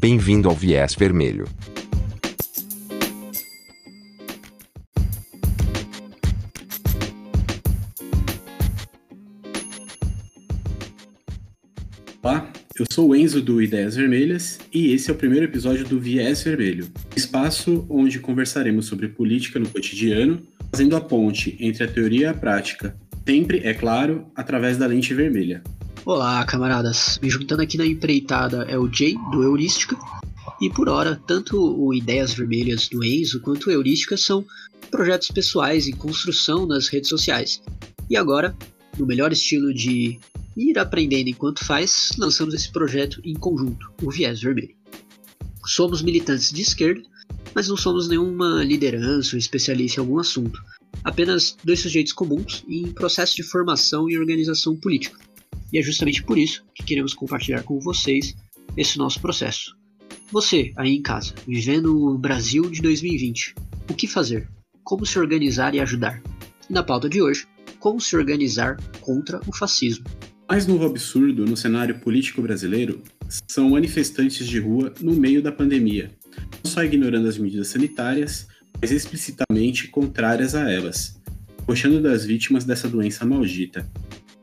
Bem-vindo ao Viés Vermelho. Olá, eu sou o Enzo do Ideias Vermelhas e esse é o primeiro episódio do Viés Vermelho, espaço onde conversaremos sobre política no cotidiano, fazendo a ponte entre a teoria e a prática, sempre, é claro, através da lente vermelha. Olá, camaradas. Me juntando aqui na empreitada é o Jay, do Heurística. E por hora, tanto o Ideias Vermelhas do Enzo quanto o Heurística são projetos pessoais em construção nas redes sociais. E agora, no melhor estilo de ir aprendendo enquanto faz, lançamos esse projeto em conjunto, o Viés Vermelho. Somos militantes de esquerda, mas não somos nenhuma liderança ou especialista em algum assunto. Apenas dois sujeitos comuns em processo de formação e organização política. E é justamente por isso que queremos compartilhar com vocês esse nosso processo. Você, aí em casa, vivendo o Brasil de 2020, o que fazer? Como se organizar e ajudar? E na pauta de hoje, como se organizar contra o fascismo. Mais novo absurdo no cenário político brasileiro são manifestantes de rua no meio da pandemia, não só ignorando as medidas sanitárias, mas explicitamente contrárias a elas, puxando das vítimas dessa doença maldita.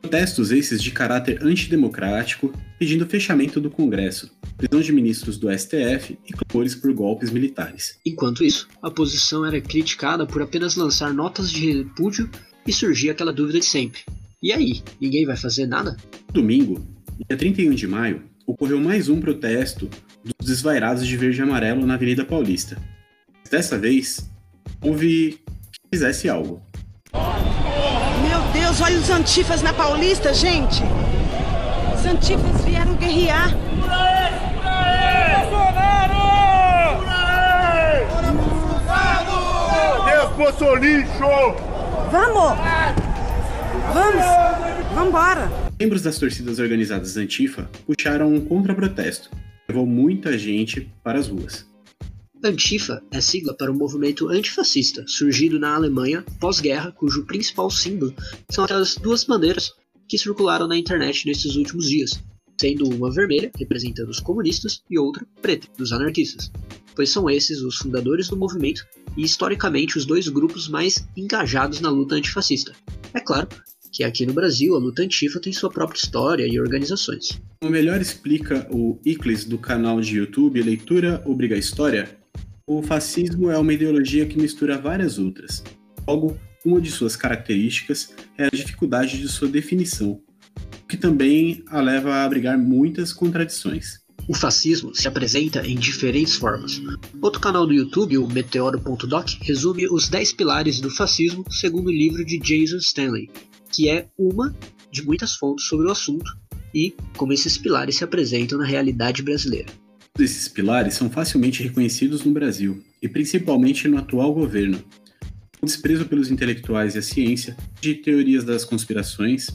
Protestos esses de caráter antidemocrático, pedindo fechamento do Congresso, prisão de ministros do STF e clamores por golpes militares. Enquanto isso, a oposição era criticada por apenas lançar notas de repúdio e surgia aquela dúvida de sempre: e aí, ninguém vai fazer nada? Domingo, dia 31 de maio, ocorreu mais um protesto dos desvairados de verde e amarelo na Avenida Paulista. Dessa vez, houve que fizesse algo. Deus, olha os antifas na Paulista, gente! Os antifas vieram guerrear. Deus, seu lixo! Vamos! Vamos! Vambora! Membros das torcidas organizadas Antifa puxaram um contra-protesto. Levou muita gente para as ruas. Antifa é sigla para um movimento antifascista surgido na Alemanha pós-guerra, cujo principal símbolo são aquelas duas bandeiras que circularam na internet nesses últimos dias, sendo uma vermelha, representando os comunistas, e outra preta, dos anarquistas, pois são esses os fundadores do movimento e historicamente os dois grupos mais engajados na luta antifascista. É claro que aqui no Brasil a luta antifa tem sua própria história e organizações. Como melhor explica o Iclis do canal de YouTube Leitura Obriga História, o fascismo é uma ideologia que mistura várias outras. Logo, uma de suas características é a dificuldade de sua definição, o que também a leva a abrigar muitas contradições. O fascismo se apresenta em diferentes formas. Outro canal do YouTube, o Meteoro.doc, resume os 10 pilares do fascismo segundo o livro de Jason Stanley, que é uma de muitas fontes sobre o assunto e como esses pilares se apresentam na realidade brasileira. Esses pilares são facilmente reconhecidos no Brasil, e principalmente no atual governo. O desprezo pelos intelectuais e a ciência, de teorias das conspirações,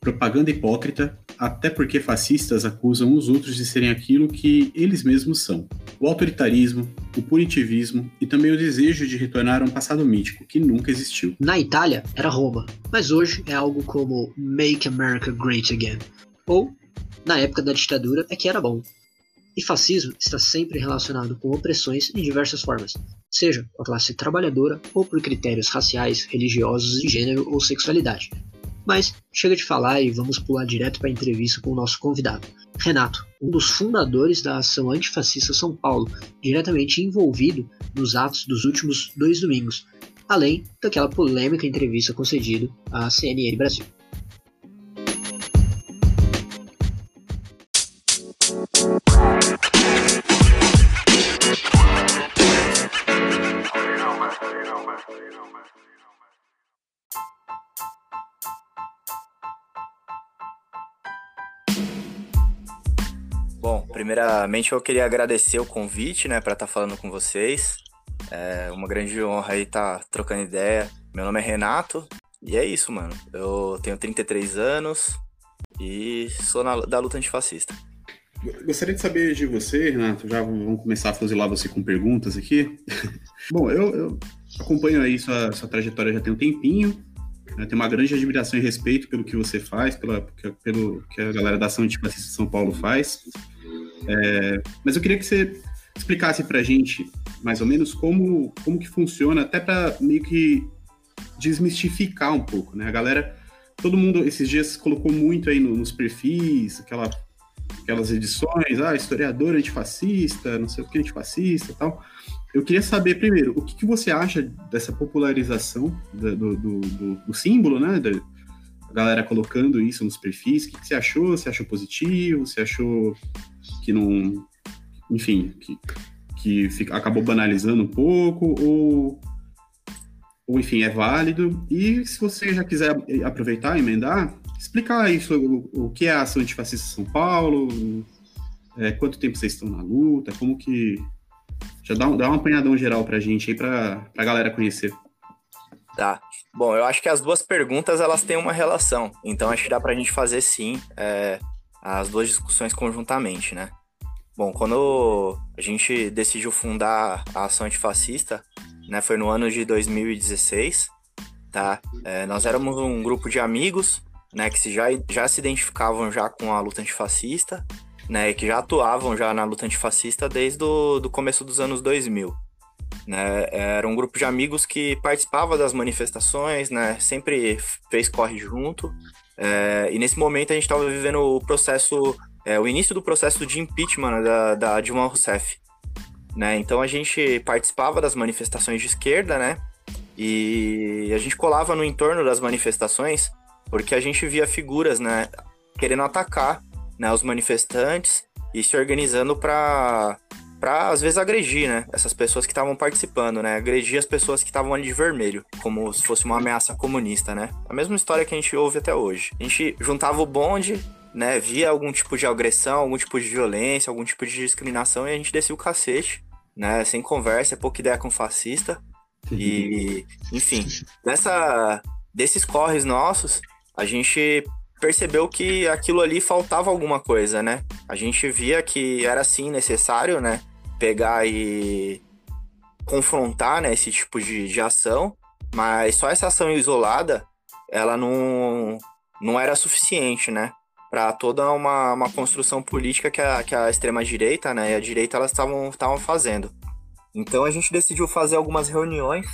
propaganda hipócrita, até porque fascistas acusam os outros de serem aquilo que eles mesmos são. O autoritarismo, o punitivismo e também o desejo de retornar a um passado mítico que nunca existiu. Na Itália era Roma, mas hoje é algo como Make America Great Again. Ou, na época da ditadura, é que era bom. E fascismo está sempre relacionado com opressões em diversas formas, seja com a classe trabalhadora ou por critérios raciais, religiosos, de gênero ou sexualidade. Mas chega de falar e vamos pular direto para a entrevista com o nosso convidado, Renato, um dos fundadores da ação antifascista São Paulo, diretamente envolvido nos atos dos últimos dois domingos, além daquela polêmica entrevista concedida à CNN Brasil. Primeiramente eu queria agradecer o convite, né, para estar falando com vocês. É uma grande honra aí estar trocando ideia. Meu nome é Renato e é isso, mano. Eu tenho 33 anos e sou na, da luta antifascista. Gostaria de saber de você, Renato. Já vamos começar a fuzilar você com perguntas aqui. Bom, eu, eu, acompanho aí sua, sua trajetória já tem um tempinho. Né? Tenho uma grande admiração e respeito pelo que você faz, pela, pelo que a galera da Ação Antifascista de São Paulo faz. É, mas eu queria que você explicasse pra gente, mais ou menos, como, como que funciona, até para meio que desmistificar um pouco, né? A galera, todo mundo esses dias colocou muito aí no, nos perfis, aquela, aquelas edições, ah, historiador antifascista, não sei o que antifascista e tal. Eu queria saber primeiro, o que, que você acha dessa popularização do, do, do, do símbolo, né? Da, a galera colocando isso nos perfis. O que, que você achou? Você achou positivo? Você achou que não. Enfim, que, que fica, acabou banalizando um pouco? Ou, ou, enfim, é válido? E se você já quiser aproveitar emendar, explicar isso, o, o que é a ação antifascista São Paulo, é, quanto tempo vocês estão na luta, como que já dá, dá um apanhadão geral pra gente aí, pra, pra galera conhecer. Tá. Bom, eu acho que as duas perguntas elas têm uma relação. Então acho que dá pra gente fazer sim é, as duas discussões conjuntamente, né? Bom, quando a gente decidiu fundar a ação antifascista, né, foi no ano de 2016, tá? É, nós éramos um grupo de amigos, né, que já, já se identificavam já com a luta antifascista, né, que já atuavam já na luta antifascista desde o do começo dos anos 2000. Né, era um grupo de amigos que participava das manifestações, né, sempre fez corre junto. É, e nesse momento a gente estava vivendo o processo, é, o início do processo de impeachment da, da Dilma Rousseff. Né, então a gente participava das manifestações de esquerda, né, e a gente colava no entorno das manifestações porque a gente via figuras, né, querendo atacar né, os manifestantes e se organizando para para às vezes agredir, né, essas pessoas que estavam participando, né, agredir as pessoas que estavam ali de vermelho, como se fosse uma ameaça comunista, né? A mesma história que a gente ouve até hoje. A gente juntava o bonde, né, via algum tipo de agressão, algum tipo de violência, algum tipo de discriminação e a gente descia o cacete, né, sem conversa, pouca ideia com fascista. E, enfim, desses corres nossos, a gente percebeu que aquilo ali faltava alguma coisa, né? A gente via que era sim necessário, né? Pegar e confrontar né, esse tipo de, de ação, mas só essa ação isolada, ela não, não era suficiente, né? Para toda uma, uma construção política que a, que a extrema-direita né, e a direita elas estavam fazendo. Então a gente decidiu fazer algumas reuniões.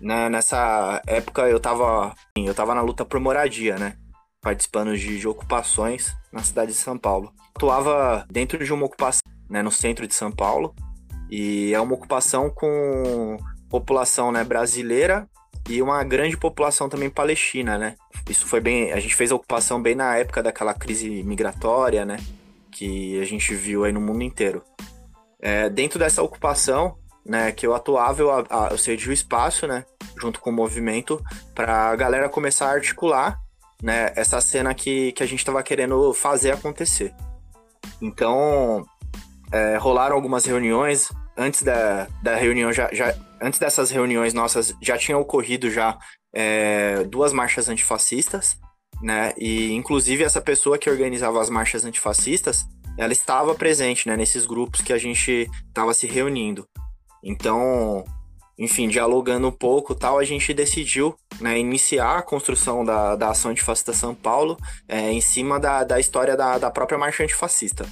Né? Nessa época eu estava eu tava na luta por moradia, né? Participando de, de ocupações na cidade de São Paulo. Atuava dentro de uma ocupação né, no centro de São Paulo e é uma ocupação com população né, brasileira e uma grande população também palestina, né? Isso foi bem, a gente fez a ocupação bem na época daquela crise migratória, né? Que a gente viu aí no mundo inteiro. É, dentro dessa ocupação, né, que eu atuava, eu, eu cedi o espaço, né, junto com o movimento, para a galera começar a articular né, essa cena que, que a gente estava querendo fazer acontecer. Então, é, rolaram algumas reuniões. Antes da, da reunião, já, já, antes dessas reuniões nossas, já tinham ocorrido já é, duas marchas antifascistas, né? E inclusive essa pessoa que organizava as marchas antifascistas, ela estava presente, né, nesses grupos que a gente estava se reunindo. Então, enfim, dialogando um pouco tal, a gente decidiu né, iniciar a construção da, da ação antifascista São Paulo é, em cima da, da história da, da própria marcha antifascista.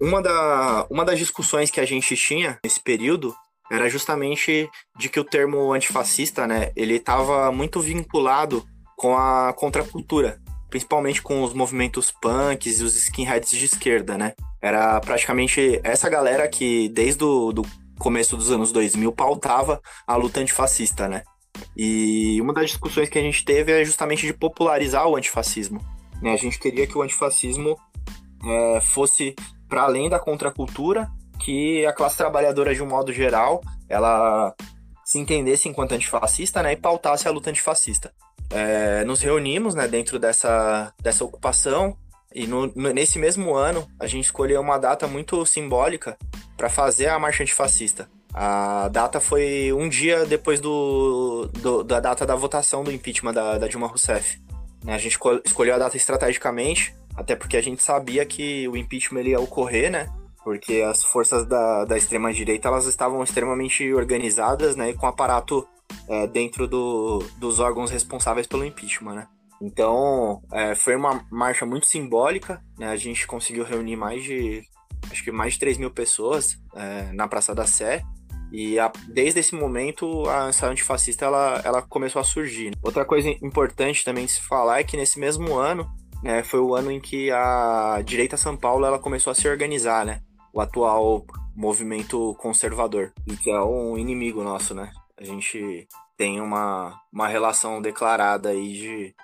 Uma, da, uma das discussões que a gente tinha nesse período era justamente de que o termo antifascista, né, ele estava muito vinculado com a contracultura, principalmente com os movimentos punks e os skinheads de esquerda, né? Era praticamente essa galera que, desde o começo dos anos 2000 pautava a luta antifascista, né? E uma das discussões que a gente teve é justamente de popularizar o antifascismo. Né? A gente queria que o antifascismo é, fosse para além da contracultura, que a classe trabalhadora, de um modo geral, ela se entendesse enquanto antifascista né, e pautasse a luta antifascista. É, nos reunimos né, dentro dessa, dessa ocupação e no, nesse mesmo ano a gente escolheu uma data muito simbólica para fazer a marcha antifascista. A data foi um dia depois do, do da data da votação do impeachment da, da Dilma Rousseff. Né, a gente escolheu a data estrategicamente, até porque a gente sabia que o impeachment ia ocorrer, né? Porque as forças da, da extrema-direita elas estavam extremamente organizadas, né? E com aparato é, dentro do, dos órgãos responsáveis pelo impeachment, né? Então, é, foi uma marcha muito simbólica, né? A gente conseguiu reunir mais de acho que mais de 3 mil pessoas é, na Praça da Sé. E a, desde esse momento a ansiedade antifascista ela, ela começou a surgir. Outra coisa importante também de se falar é que nesse mesmo ano né, foi o ano em que a direita São Paulo ela começou a se organizar, né? O atual movimento conservador, que é um inimigo nosso, né? A gente tem uma, uma relação declarada aí de,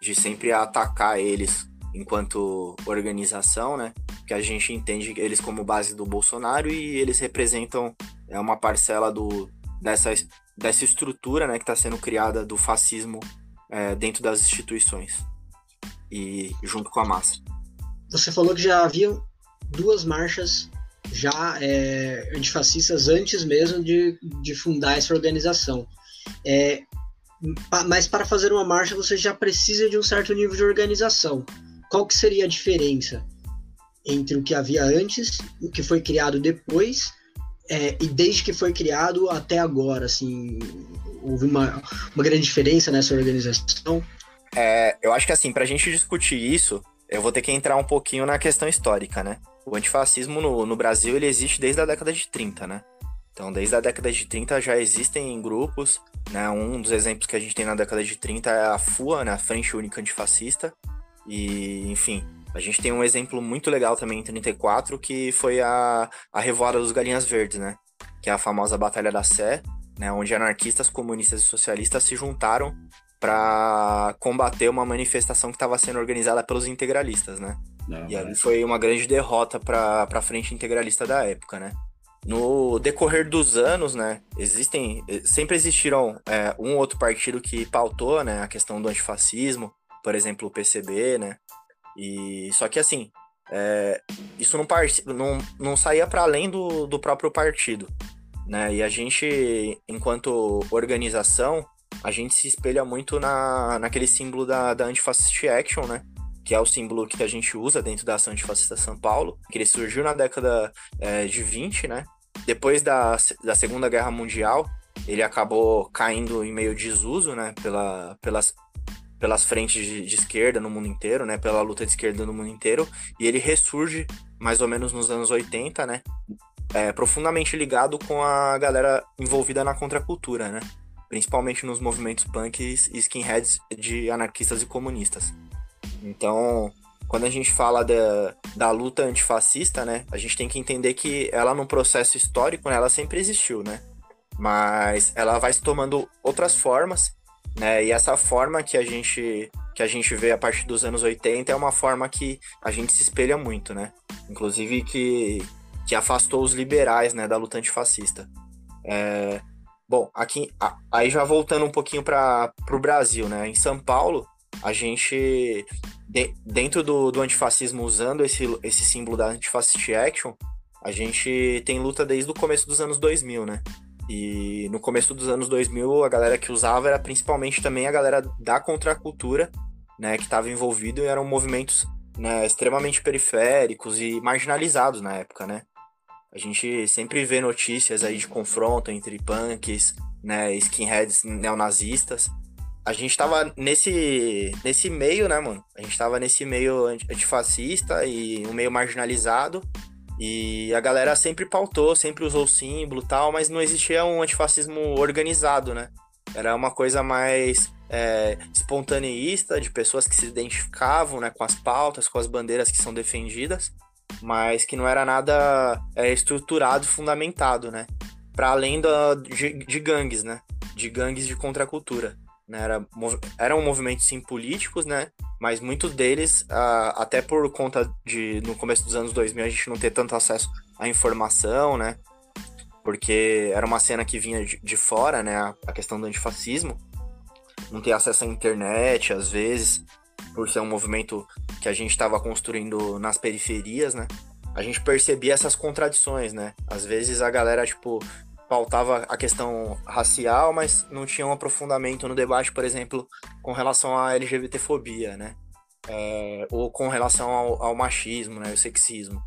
de sempre atacar eles enquanto organização, né? Que a gente entende eles como base do Bolsonaro e eles representam é uma parcela do, dessa, dessa estrutura, né, que está sendo criada do fascismo é, dentro das instituições e junto com a massa. Você falou que já havia duas marchas já é, antifascistas antes mesmo de, de fundar essa organização. É, mas para fazer uma marcha você já precisa de um certo nível de organização. Qual que seria a diferença entre o que havia antes, o que foi criado depois, é, e desde que foi criado até agora, assim, houve uma, uma grande diferença nessa organização? É, eu acho que assim, para a gente discutir isso, eu vou ter que entrar um pouquinho na questão histórica, né? O antifascismo no, no Brasil ele existe desde a década de 30, né? Então, desde a década de 30 já existem grupos, né? Um dos exemplos que a gente tem na década de 30 é a FUA, né? A Frente Única Antifascista. E, enfim, a gente tem um exemplo muito legal também em 34, que foi a, a Revoada dos Galinhas Verdes, né? Que é a famosa Batalha da Sé, né? Onde anarquistas, comunistas e socialistas se juntaram para combater uma manifestação que estava sendo organizada pelos integralistas, né? Não, e ali foi uma grande derrota para a frente integralista da época, né? No decorrer dos anos, né, existem, sempre existiram é, um outro partido que pautou, né, a questão do antifascismo, por exemplo, o PCB, né, e só que assim, é, isso não, não, não saía para além do, do próprio partido, né, e a gente, enquanto organização, a gente se espelha muito na, naquele símbolo da, da Antifascist Action, né? Que é o símbolo que a gente usa dentro da ação antifascista São Paulo, que ele surgiu na década é, de 20, né? Depois da, da Segunda Guerra Mundial, ele acabou caindo em meio desuso, né? Pela, pelas, pelas frentes de, de, esquerda no mundo inteiro, né? Pela luta de esquerda no mundo inteiro. E ele ressurge mais ou menos nos anos 80, né? É, profundamente ligado com a galera envolvida na contracultura, né? principalmente nos movimentos punks e skinheads de anarquistas e comunistas. Então, quando a gente fala da, da luta antifascista, né, a gente tem que entender que ela, num processo histórico, né, ela sempre existiu, né? Mas ela vai se tomando outras formas, né? E essa forma que a gente que a gente vê a partir dos anos 80 é uma forma que a gente se espelha muito, né? Inclusive que, que afastou os liberais, né, da luta antifascista. É, Bom, aqui, aí já voltando um pouquinho para o Brasil, né? Em São Paulo, a gente, de, dentro do, do antifascismo, usando esse, esse símbolo da Antifascist Action, a gente tem luta desde o começo dos anos 2000, né? E no começo dos anos 2000, a galera que usava era principalmente também a galera da contracultura, né? Que estava envolvido e eram movimentos né, extremamente periféricos e marginalizados na época, né? A gente sempre vê notícias aí de confronto entre punks, né, skinheads neonazistas. A gente tava nesse, nesse meio, né, mano? A gente tava nesse meio antifascista e um meio marginalizado. E a galera sempre pautou, sempre usou símbolo tal, mas não existia um antifascismo organizado, né? Era uma coisa mais é, espontaneísta, de pessoas que se identificavam né, com as pautas, com as bandeiras que são defendidas mas que não era nada é, estruturado, fundamentado, né? Para além da, de, de, gangues, né? De gangues de contracultura. Né? Era, eram movimentos sim políticos, né? Mas muitos deles, ah, até por conta de no começo dos anos 2000 a gente não ter tanto acesso à informação, né? Porque era uma cena que vinha de, de fora, né? A, a questão do antifascismo. Não ter acesso à internet, às vezes por ser um movimento que a gente estava construindo nas periferias, né? A gente percebia essas contradições, né? Às vezes a galera, tipo, pautava a questão racial, mas não tinha um aprofundamento no debate, por exemplo, com relação à LGBTfobia, né? É, ou com relação ao, ao, machismo, né? O sexismo.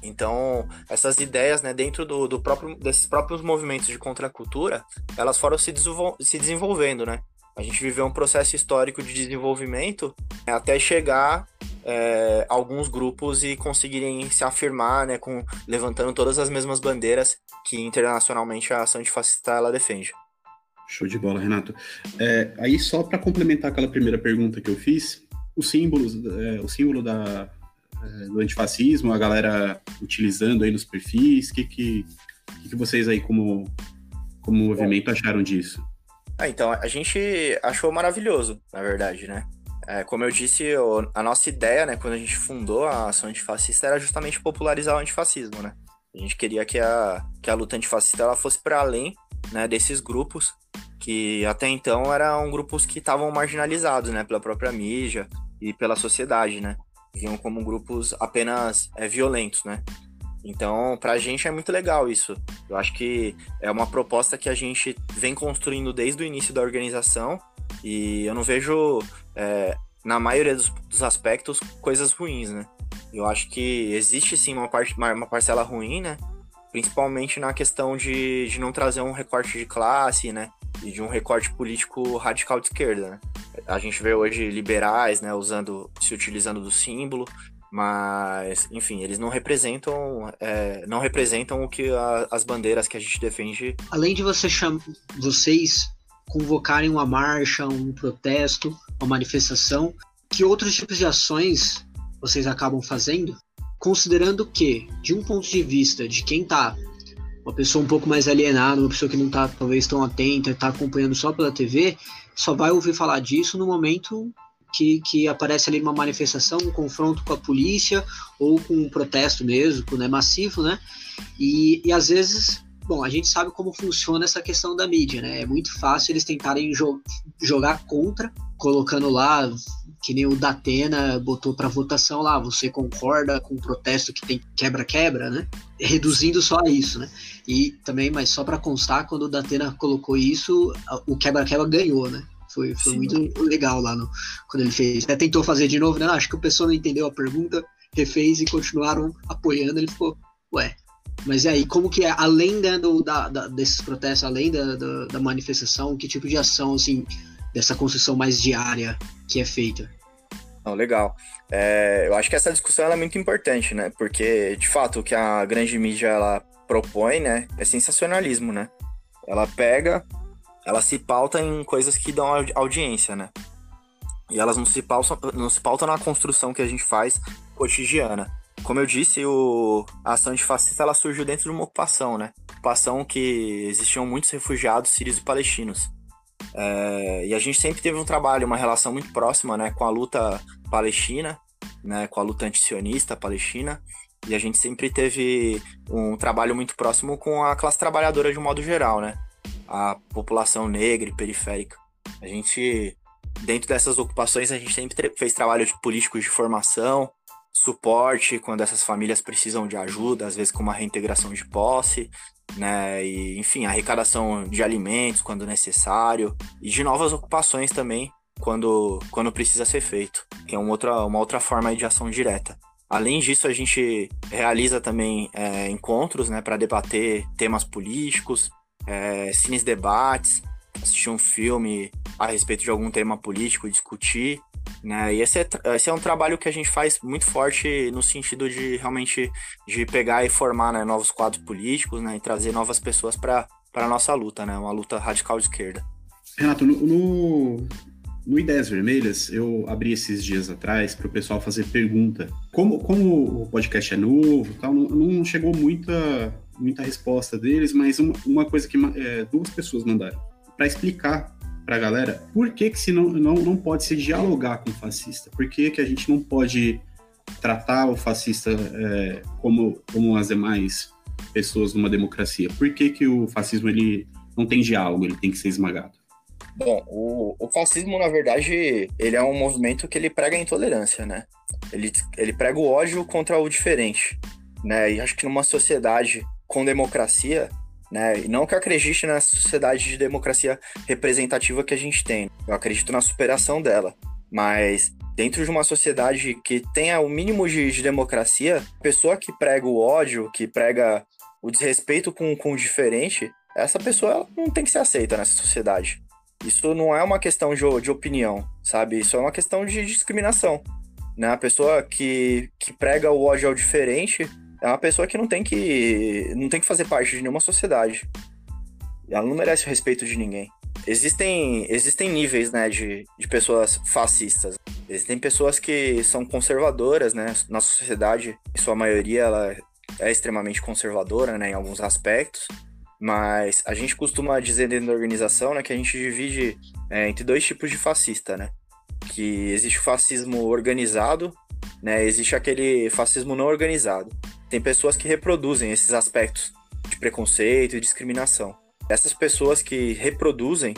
Então, essas ideias, né, dentro do, do próprio, desses próprios movimentos de contracultura, elas foram se, se desenvolvendo, né? A gente viveu um processo histórico de desenvolvimento até chegar é, alguns grupos e conseguirem se afirmar, né, com, levantando todas as mesmas bandeiras que internacionalmente a ação antifascista ela defende. Show de bola, Renato. É, aí só para complementar aquela primeira pergunta que eu fiz, os símbolos, é, o símbolo da, é, do antifascismo, a galera utilizando aí nos perfis, o que, que, que, vocês aí como, como movimento acharam disso? Ah, então, a gente achou maravilhoso, na verdade, né? É, como eu disse, a nossa ideia, né, quando a gente fundou a ação antifascista, era justamente popularizar o antifascismo, né? A gente queria que a, que a luta antifascista ela fosse para além né, desses grupos que até então eram grupos que estavam marginalizados, né, pela própria mídia e pela sociedade, né? Viam como grupos apenas é, violentos, né? Então, para a gente é muito legal isso. Eu acho que é uma proposta que a gente vem construindo desde o início da organização e eu não vejo, é, na maioria dos, dos, aspectos, coisas ruins, né? Eu acho que existe sim uma, parte, uma, uma parcela ruim, né? Principalmente na questão de, de não trazer um recorte de classe, né? E de um recorte político radical de esquerda, né? A gente vê hoje liberais, né, usando, se utilizando do símbolo, mas enfim eles não representam é, não representam o que a, as bandeiras que a gente defende. Além de você vocês convocarem uma marcha um protesto uma manifestação que outros tipos de ações vocês acabam fazendo? Considerando que de um ponto de vista de quem tá uma pessoa um pouco mais alienada uma pessoa que não tá talvez tão atenta está acompanhando só pela TV só vai ouvir falar disso no momento que, que aparece ali uma manifestação, um confronto com a polícia ou com um protesto mesmo, né, massivo, né? E, e às vezes, bom, a gente sabe como funciona essa questão da mídia, né? É muito fácil eles tentarem jo jogar contra, colocando lá que nem o Datena botou para votação lá, você concorda com o protesto que tem quebra-quebra, né? Reduzindo só a isso, né? E também, mas só para constar, quando o Datena colocou isso, o quebra-quebra ganhou, né? Foi, foi muito legal lá no, quando ele fez. Até tentou fazer de novo, né? Acho que o pessoal não entendeu a pergunta, refez e continuaram apoiando. Ele ficou, ué. Mas e aí, como que é, além da, da, da desses protestos, além da, da, da, manifestação, que tipo de ação, assim, dessa construção mais diária que é feita? Não, legal. É, eu acho que essa discussão é muito importante, né? Porque, de fato, o que a grande mídia ela propõe, né, é sensacionalismo, né? Ela pega ela se pauta em coisas que dão audiência, né? E elas não se, pautam, não se pautam na construção que a gente faz cotidiana. Como eu disse, o, a ação antifascista ela surgiu dentro de uma ocupação, né? Ocupação que existiam muitos refugiados sírios e palestinos. É, e a gente sempre teve um trabalho, uma relação muito próxima né, com a luta palestina, né, com a luta antisionista palestina. E a gente sempre teve um trabalho muito próximo com a classe trabalhadora de um modo geral, né? A população negra e periférica. A gente, dentro dessas ocupações, a gente sempre fez trabalho de políticos de formação, suporte quando essas famílias precisam de ajuda, às vezes com uma reintegração de posse, né? E, enfim, arrecadação de alimentos quando necessário, e de novas ocupações também, quando, quando precisa ser feito, que é uma outra, uma outra forma de ação direta. Além disso, a gente realiza também é, encontros né, para debater temas políticos, é, cines debates, assistir um filme a respeito de algum tema político, discutir, né? E esse é, esse é um trabalho que a gente faz muito forte no sentido de realmente de pegar e formar né, novos quadros políticos, né? E trazer novas pessoas para a nossa luta, né? Uma luta radical de esquerda. Renato, no, no, no Ideias Vermelhas, eu abri esses dias atrás para o pessoal fazer pergunta. Como, como o podcast é novo, tal, não, não chegou muita, muita resposta deles, mas uma, uma coisa que é, duas pessoas mandaram para explicar para a galera por que, que se não, não, não pode se dialogar com o fascista, por que, que a gente não pode tratar o fascista é, como, como as demais pessoas numa democracia, por que, que o fascismo ele não tem diálogo, ele tem que ser esmagado? Bom, o, o fascismo, na verdade, ele é um movimento que ele prega a intolerância, né? Ele, ele prega o ódio contra o diferente, né? E acho que numa sociedade com democracia, né? E não que eu acredite na sociedade de democracia representativa que a gente tem. Eu acredito na superação dela. Mas dentro de uma sociedade que tenha o mínimo de, de democracia, pessoa que prega o ódio, que prega o desrespeito com, com o diferente, essa pessoa não tem que ser aceita nessa sociedade. Isso não é uma questão de, de opinião, sabe? Isso é uma questão de discriminação. né? A pessoa que, que prega o ódio ao diferente é uma pessoa que não tem que não tem que fazer parte de nenhuma sociedade. Ela não merece o respeito de ninguém. Existem, existem níveis, né, de, de pessoas fascistas. Existem pessoas que são conservadoras, né? Nossa sociedade, em sua maioria, ela é extremamente conservadora, né, em alguns aspectos. Mas a gente costuma dizer dentro da organização, né, que a gente divide é, entre dois tipos de fascista, né? Que existe o fascismo organizado, né? Existe aquele fascismo não organizado. Tem pessoas que reproduzem esses aspectos de preconceito e discriminação. Essas pessoas que reproduzem,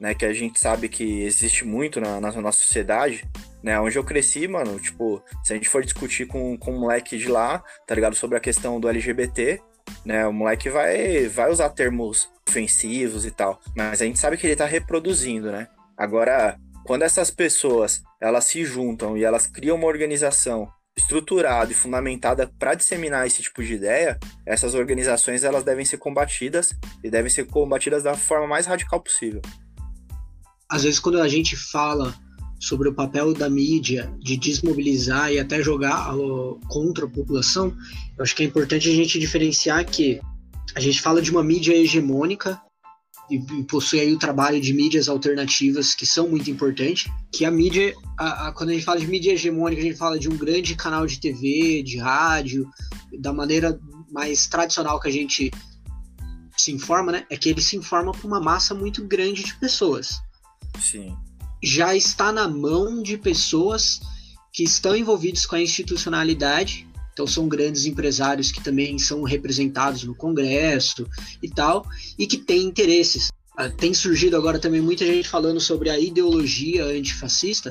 né, que a gente sabe que existe muito na, na nossa sociedade, né, onde eu cresci, mano, tipo, se a gente for discutir com, com um moleque de lá, tá ligado, sobre a questão do LGBT, né, o moleque vai, vai usar termos ofensivos e tal, mas a gente sabe que ele tá reproduzindo, né. Agora, quando essas pessoas, elas se juntam e elas criam uma organização estruturada e fundamentada para disseminar esse tipo de ideia, essas organizações elas devem ser combatidas e devem ser combatidas da forma mais radical possível. Às vezes quando a gente fala sobre o papel da mídia de desmobilizar e até jogar contra a população, eu acho que é importante a gente diferenciar que a gente fala de uma mídia hegemônica e, e possui aí o trabalho de mídias alternativas que são muito importantes, que a mídia, a, a, quando a gente fala de mídia hegemônica, a gente fala de um grande canal de TV, de rádio, da maneira mais tradicional que a gente se informa, né? É que ele se informa para uma massa muito grande de pessoas. Sim. Já está na mão de pessoas que estão envolvidos com a institucionalidade então são grandes empresários que também são representados no Congresso e tal, e que têm interesses. Ah, tem surgido agora também muita gente falando sobre a ideologia antifascista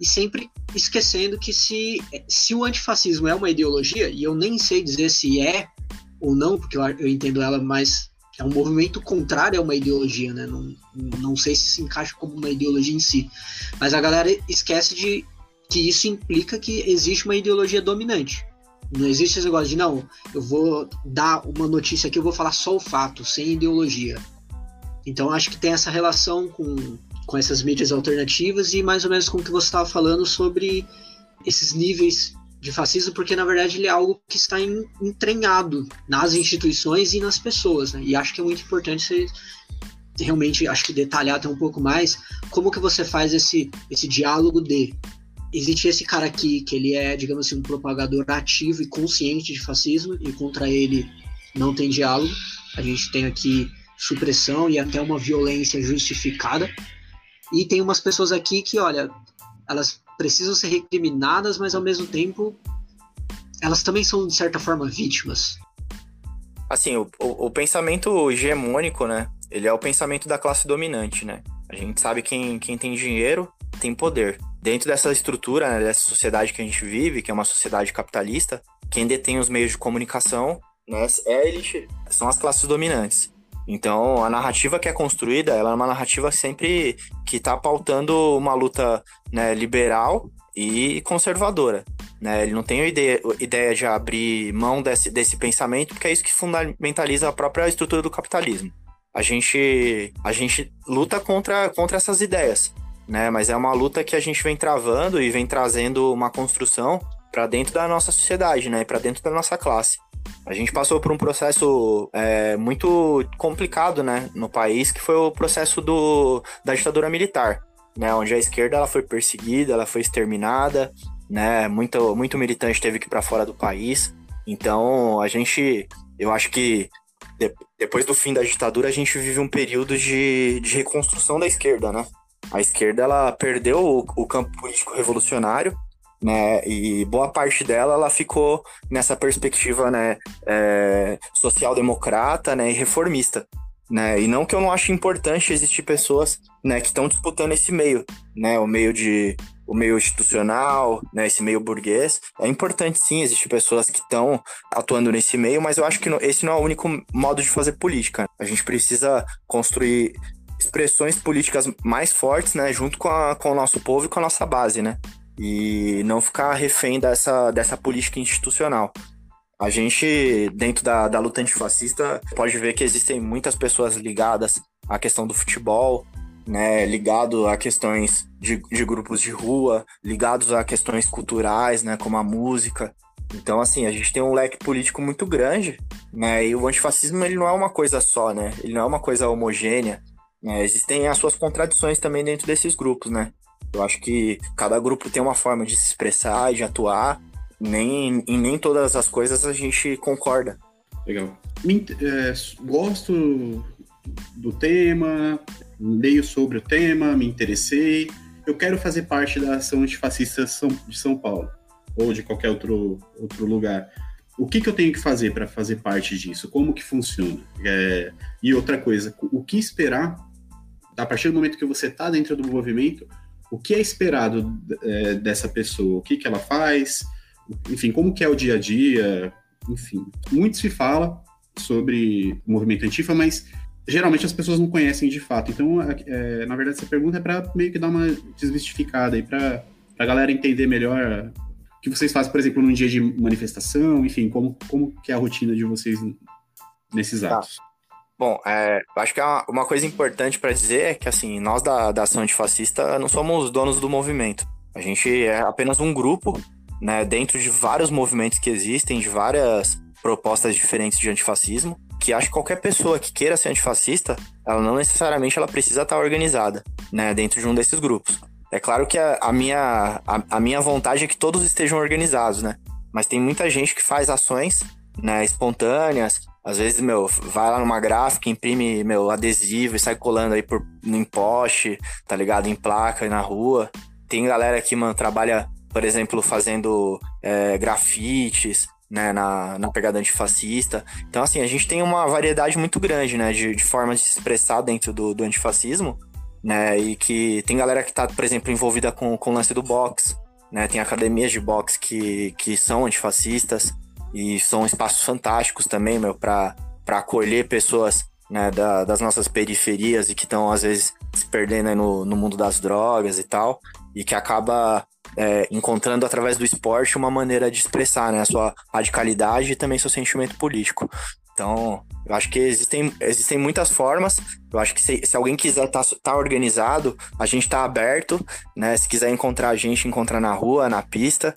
e sempre esquecendo que se, se o antifascismo é uma ideologia, e eu nem sei dizer se é ou não, porque eu, eu entendo ela mais é um movimento contrário a uma ideologia, né? Não, não sei se se encaixa como uma ideologia em si. Mas a galera esquece de que isso implica que existe uma ideologia dominante. Não existe esse negócio de, não, eu vou dar uma notícia aqui, eu vou falar só o fato, sem ideologia. Então acho que tem essa relação com, com essas mídias alternativas e mais ou menos com o que você estava falando sobre esses níveis de fascismo, porque na verdade ele é algo que está entranhado nas instituições e nas pessoas, né? E acho que é muito importante você realmente, acho que detalhar até um pouco mais como que você faz esse, esse diálogo de existe esse cara aqui que ele é, digamos assim, um propagador ativo e consciente de fascismo e contra ele não tem diálogo. A gente tem aqui supressão e até uma violência justificada. E tem umas pessoas aqui que, olha, elas precisam ser recriminadas, mas ao mesmo tempo elas também são de certa forma vítimas. Assim, o, o, o pensamento hegemônico, né? Ele é o pensamento da classe dominante, né? A gente sabe quem, quem tem dinheiro tem poder dentro dessa estrutura, né, dessa sociedade que a gente vive, que é uma sociedade capitalista, quem detém os meios de comunicação né, é a elite, são as classes dominantes. Então, a narrativa que é construída, ela é uma narrativa sempre que está pautando uma luta né, liberal e conservadora. Né? Ele não tem ideia, ideia de abrir mão desse, desse pensamento, porque é isso que fundamentaliza a própria estrutura do capitalismo. A gente, a gente luta contra, contra essas ideias né? Mas é uma luta que a gente vem travando e vem trazendo uma construção para dentro da nossa sociedade, né? Para dentro da nossa classe. A gente passou por um processo é, muito complicado, né, no país, que foi o processo do, da ditadura militar, né, onde a esquerda ela foi perseguida, ela foi exterminada, né, muito, muito militante teve que ir para fora do país. Então, a gente, eu acho que de, depois do fim da ditadura, a gente vive um período de, de reconstrução da esquerda, né? A esquerda ela perdeu o, o campo político revolucionário, né? E boa parte dela ela ficou nessa perspectiva, né, é, social-democrata, né, e reformista, né? E não que eu não ache importante existir pessoas, né, que estão disputando esse meio, né, o meio de o meio institucional, né, esse meio burguês. É importante sim, existir pessoas que estão atuando nesse meio, mas eu acho que esse não é o único modo de fazer política. A gente precisa construir expressões políticas mais fortes, né, junto com, a, com o nosso povo e com a nossa base, né? E não ficar refém dessa, dessa política institucional. A gente, dentro da, da luta antifascista, pode ver que existem muitas pessoas ligadas à questão do futebol, né, ligado a questões de, de grupos de rua, ligados a questões culturais, né, como a música. Então, assim, a gente tem um leque político muito grande, né, e o antifascismo ele não é uma coisa só, né, ele não é uma coisa homogênea, né, existem as suas contradições também dentro desses grupos, né. Eu acho que cada grupo tem uma forma de se expressar e de atuar, nem, em nem todas as coisas a gente concorda. Legal. É, gosto do tema, leio sobre o tema, me interessei. Eu quero fazer parte da ação antifascista de São Paulo ou de qualquer outro, outro lugar. O que, que eu tenho que fazer para fazer parte disso? Como que funciona? É, e outra coisa, o que esperar a partir do momento que você está dentro do movimento? O que é esperado é, dessa pessoa? O que, que ela faz? Enfim, como que é o dia a dia? Enfim, muito se fala sobre o movimento antifa, mas geralmente as pessoas não conhecem de fato. Então, é, é na verdade, essa pergunta é para meio que dar uma desmistificada aí, para a galera entender melhor o que vocês fazem, por exemplo, num dia de manifestação, enfim, como, como que é a rotina de vocês nesses tá. atos. Tá. Bom, é, acho que uma, uma coisa importante para dizer é que, assim, nós da, da ação antifascista não somos donos do movimento. A gente é apenas um grupo, né, dentro de vários movimentos que existem, de várias propostas diferentes de antifascismo que acho que qualquer pessoa que queira ser antifascista, ela não necessariamente ela precisa estar organizada, né, dentro de um desses grupos. É claro que a, a minha, a, a, minha vontade é que todos estejam organizados, né? Mas tem muita gente que faz ações, né, espontâneas. Às vezes, meu, vai lá numa gráfica, imprime, meu, adesivo e sai colando aí por, em poste, tá ligado? Em placa e na rua. Tem galera que, mano, trabalha, por exemplo, fazendo é, grafites, né, na, na pegada antifascista. Então, assim, a gente tem uma variedade muito grande, né, de, de formas de se expressar dentro do, do antifascismo, né, e que tem galera que tá, por exemplo, envolvida com, com o lance do boxe, né, tem academias de boxe que, que são antifascistas e são espaços fantásticos também, meu, para acolher pessoas né, da, das nossas periferias e que estão, às vezes, se perdendo no, no mundo das drogas e tal, e que acaba é, encontrando através do esporte uma maneira de expressar né, a sua radicalidade e também seu sentimento político. Então, eu acho que existem, existem muitas formas. Eu acho que se, se alguém quiser estar tá, tá organizado, a gente está aberto, né? Se quiser encontrar a gente, encontrar na rua, na pista.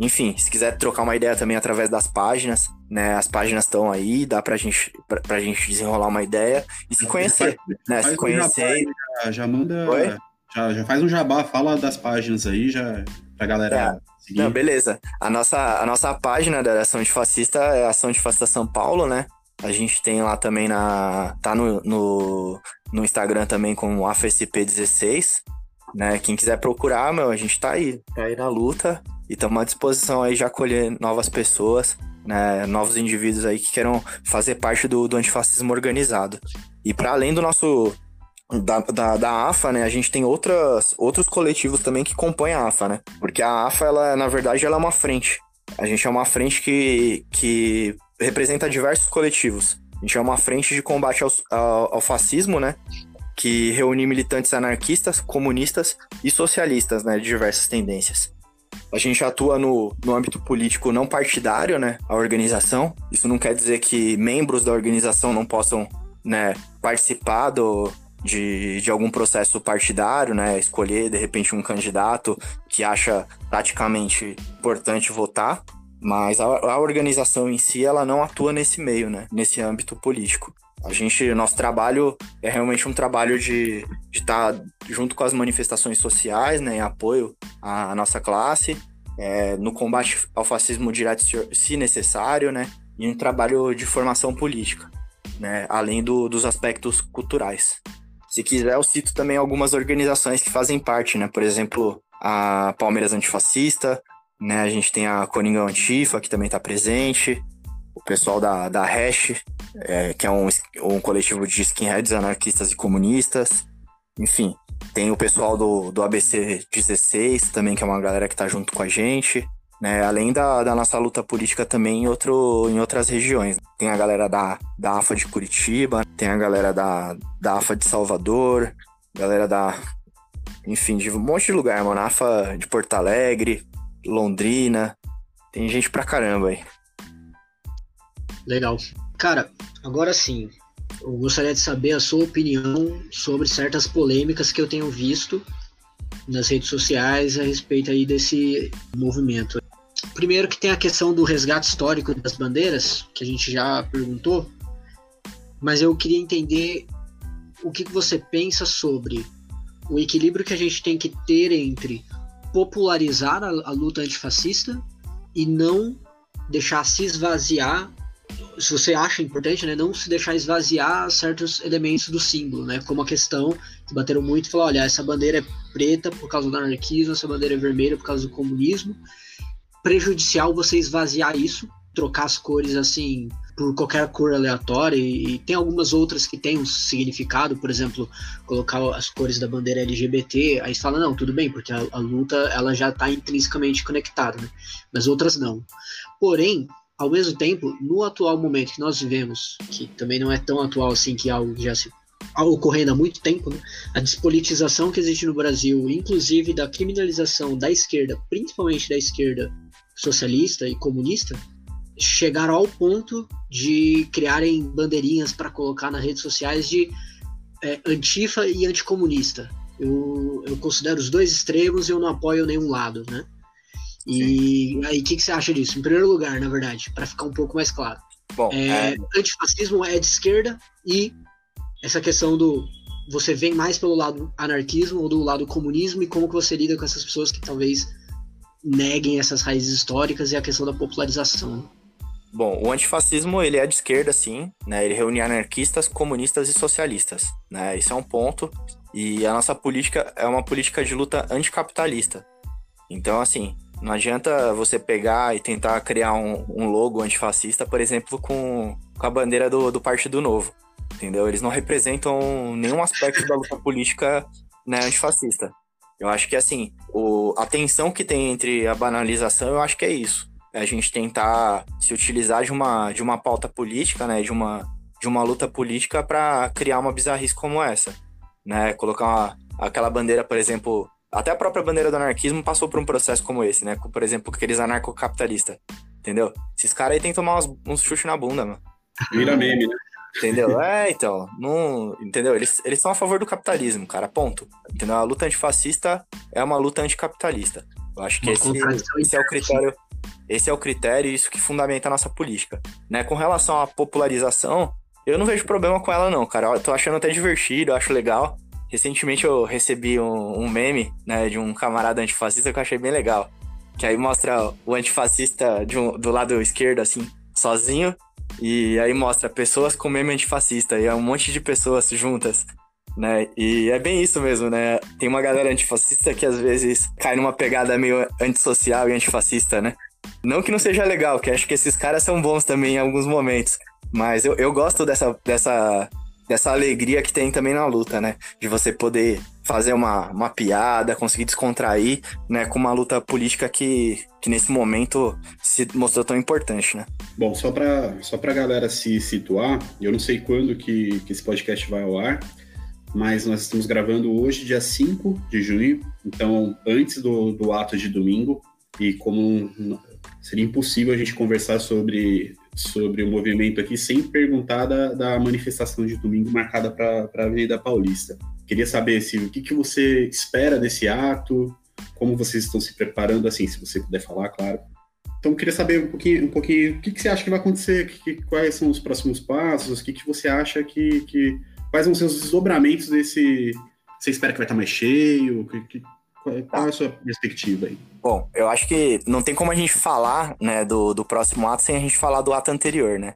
Enfim, se quiser trocar uma ideia também através das páginas, né? As páginas estão aí, dá pra gente, pra, pra gente desenrolar uma ideia e se conhecer, faz, né? Faz se conhecer. Já, já manda. Oi? Já, já faz um jabá, fala das páginas aí, já pra galera é. seguir. Não, beleza. A nossa, a nossa página da Ação de Fascista é Ação de Fascista São Paulo, né? A gente tem lá também na. tá no, no, no Instagram também como AFSP16. Né? Quem quiser procurar, meu, a gente tá aí, tá aí na luta e estamos à disposição aí de acolher novas pessoas, né? Novos indivíduos aí que queiram fazer parte do, do antifascismo organizado. E para além do nosso da, da, da, AFA, né, a gente tem outras, outros coletivos também que compõem a AFA, né? Porque a AFA, ela, na verdade, ela é uma frente. A gente é uma frente que, que representa diversos coletivos. A gente é uma frente de combate ao, ao, ao fascismo, né? Que reúne militantes anarquistas, comunistas e socialistas, né? De diversas tendências. A gente atua no, no âmbito político não partidário, né? A organização. Isso não quer dizer que membros da organização não possam né, participar do, de, de algum processo partidário, né? Escolher de repente um candidato que acha praticamente importante votar, mas a, a organização em si ela não atua nesse meio, né? Nesse âmbito político. A gente, nosso trabalho é realmente um trabalho de estar tá junto com as manifestações sociais, né, em apoio à, à nossa classe, é, no combate ao fascismo direto se necessário, né, e um trabalho de formação política, né, além do, dos aspectos culturais. Se quiser, eu cito também algumas organizações que fazem parte, né? Por exemplo, a Palmeiras Antifascista, né? A gente tem a Coringão Antifa, que também está presente. O pessoal da, da Hash, é, que é um, um coletivo de skinheads anarquistas e comunistas. Enfim, tem o pessoal do, do ABC 16 também, que é uma galera que está junto com a gente né? Além da, da nossa luta política também em, outro, em outras regiões. Tem a galera da, da AFA de Curitiba, tem a galera da, da AFA de Salvador, galera da. Enfim, de um monte de lugar, mano. AFA de Porto Alegre, Londrina. Tem gente pra caramba aí. Legal. Cara, agora sim, eu gostaria de saber a sua opinião sobre certas polêmicas que eu tenho visto nas redes sociais a respeito aí desse movimento. Primeiro que tem a questão do resgate histórico das bandeiras, que a gente já perguntou, mas eu queria entender o que você pensa sobre o equilíbrio que a gente tem que ter entre popularizar a, a luta antifascista e não deixar se esvaziar se você acha importante, né, não se deixar esvaziar certos elementos do símbolo, né, como a questão que bateram muito falou, olha, essa bandeira é preta por causa do anarquismo, essa bandeira é vermelha por causa do comunismo, prejudicial você esvaziar isso, trocar as cores assim por qualquer cor aleatória e, e, tem algumas outras que têm um significado, por exemplo, colocar as cores da bandeira LGBT, aí você fala, não, tudo bem, porque a, a luta ela já está intrinsecamente conectada, né? mas outras não. Porém, ao mesmo tempo, no atual momento que nós vivemos, que também não é tão atual assim que algo já se ocorrendo há muito tempo, né? a despolitização que existe no Brasil, inclusive da criminalização da esquerda, principalmente da esquerda socialista e comunista, chegaram ao ponto de criarem bandeirinhas para colocar nas redes sociais de é, antifa e anticomunista. Eu, eu considero os dois extremos e eu não apoio nenhum lado, né? E Sim. aí, o que, que, você acha disso? Em primeiro lugar, na verdade, para ficar um pouco mais claro. Bom, é, é... Antifascismo é de esquerda e essa questão do você vem mais pelo lado anarquismo ou do lado comunismo e como que você lida com essas pessoas que talvez neguem essas raízes históricas e a questão da popularização. Bom, o antifascismo ele é de esquerda, sim, né? Ele reúne anarquistas, comunistas e socialistas, né? Isso é um ponto. E a nossa política é uma política de luta anticapitalista. Então, assim, não adianta você pegar e tentar criar um, um logo antifascista, por exemplo, com, com a bandeira do, do Partido Novo, entendeu? Eles não representam nenhum aspecto da luta política né, antifascista. Eu acho que, assim, o, a tensão que tem entre a banalização, eu acho que é isso a gente tentar se utilizar de uma, de uma pauta política, né, de uma, de uma luta política para criar uma bizarrice como essa, né, colocar uma, aquela bandeira, por exemplo, até a própria bandeira do anarquismo passou por um processo como esse, né, por exemplo, aqueles anarcocapitalistas, entendeu? Esses caras aí tem que tomar uns, uns chutes na bunda, mano. Vira meme, né? Entendeu? É, então, não, entendeu? Eles, eles são a favor do capitalismo, cara, ponto. Entendeu? A luta antifascista é uma luta anticapitalista. Eu acho que esse, esse é o critério esse é o critério e isso que fundamenta a nossa política. Né? Com relação à popularização, eu não vejo problema com ela, não, cara. Eu tô achando até divertido, eu acho legal. Recentemente eu recebi um, um meme, né, de um camarada antifascista que eu achei bem legal. Que aí mostra o antifascista um, do lado esquerdo, assim, sozinho. E aí mostra pessoas com meme antifascista. E é um monte de pessoas juntas né? E é bem isso mesmo, né? Tem uma galera antifascista que às vezes cai numa pegada meio antissocial e antifascista, né? Não que não seja legal, que acho que esses caras são bons também em alguns momentos. Mas eu, eu gosto dessa, dessa, dessa alegria que tem também na luta, né? De você poder fazer uma, uma piada, conseguir descontrair, né? Com uma luta política que, que nesse momento se mostrou tão importante, né? Bom, só para só pra galera se situar, eu não sei quando que, que esse podcast vai ao ar, mas nós estamos gravando hoje, dia 5 de junho, então antes do, do ato de domingo, e como seria impossível a gente conversar sobre, sobre o movimento aqui sem perguntar da, da manifestação de domingo marcada para a Avenida Paulista. Queria saber se, o que, que você espera desse ato, como vocês estão se preparando, assim, se você puder falar, claro. Então, queria saber um pouquinho, um pouquinho o que, que você acha que vai acontecer, que, quais são os próximos passos, o que, que você acha que, que. Quais vão ser os desdobramentos desse. Você espera que vai estar mais cheio? Que, que, qual, qual é a sua perspectiva aí? Bom, eu acho que não tem como a gente falar né, do, do próximo ato sem a gente falar do ato anterior, né?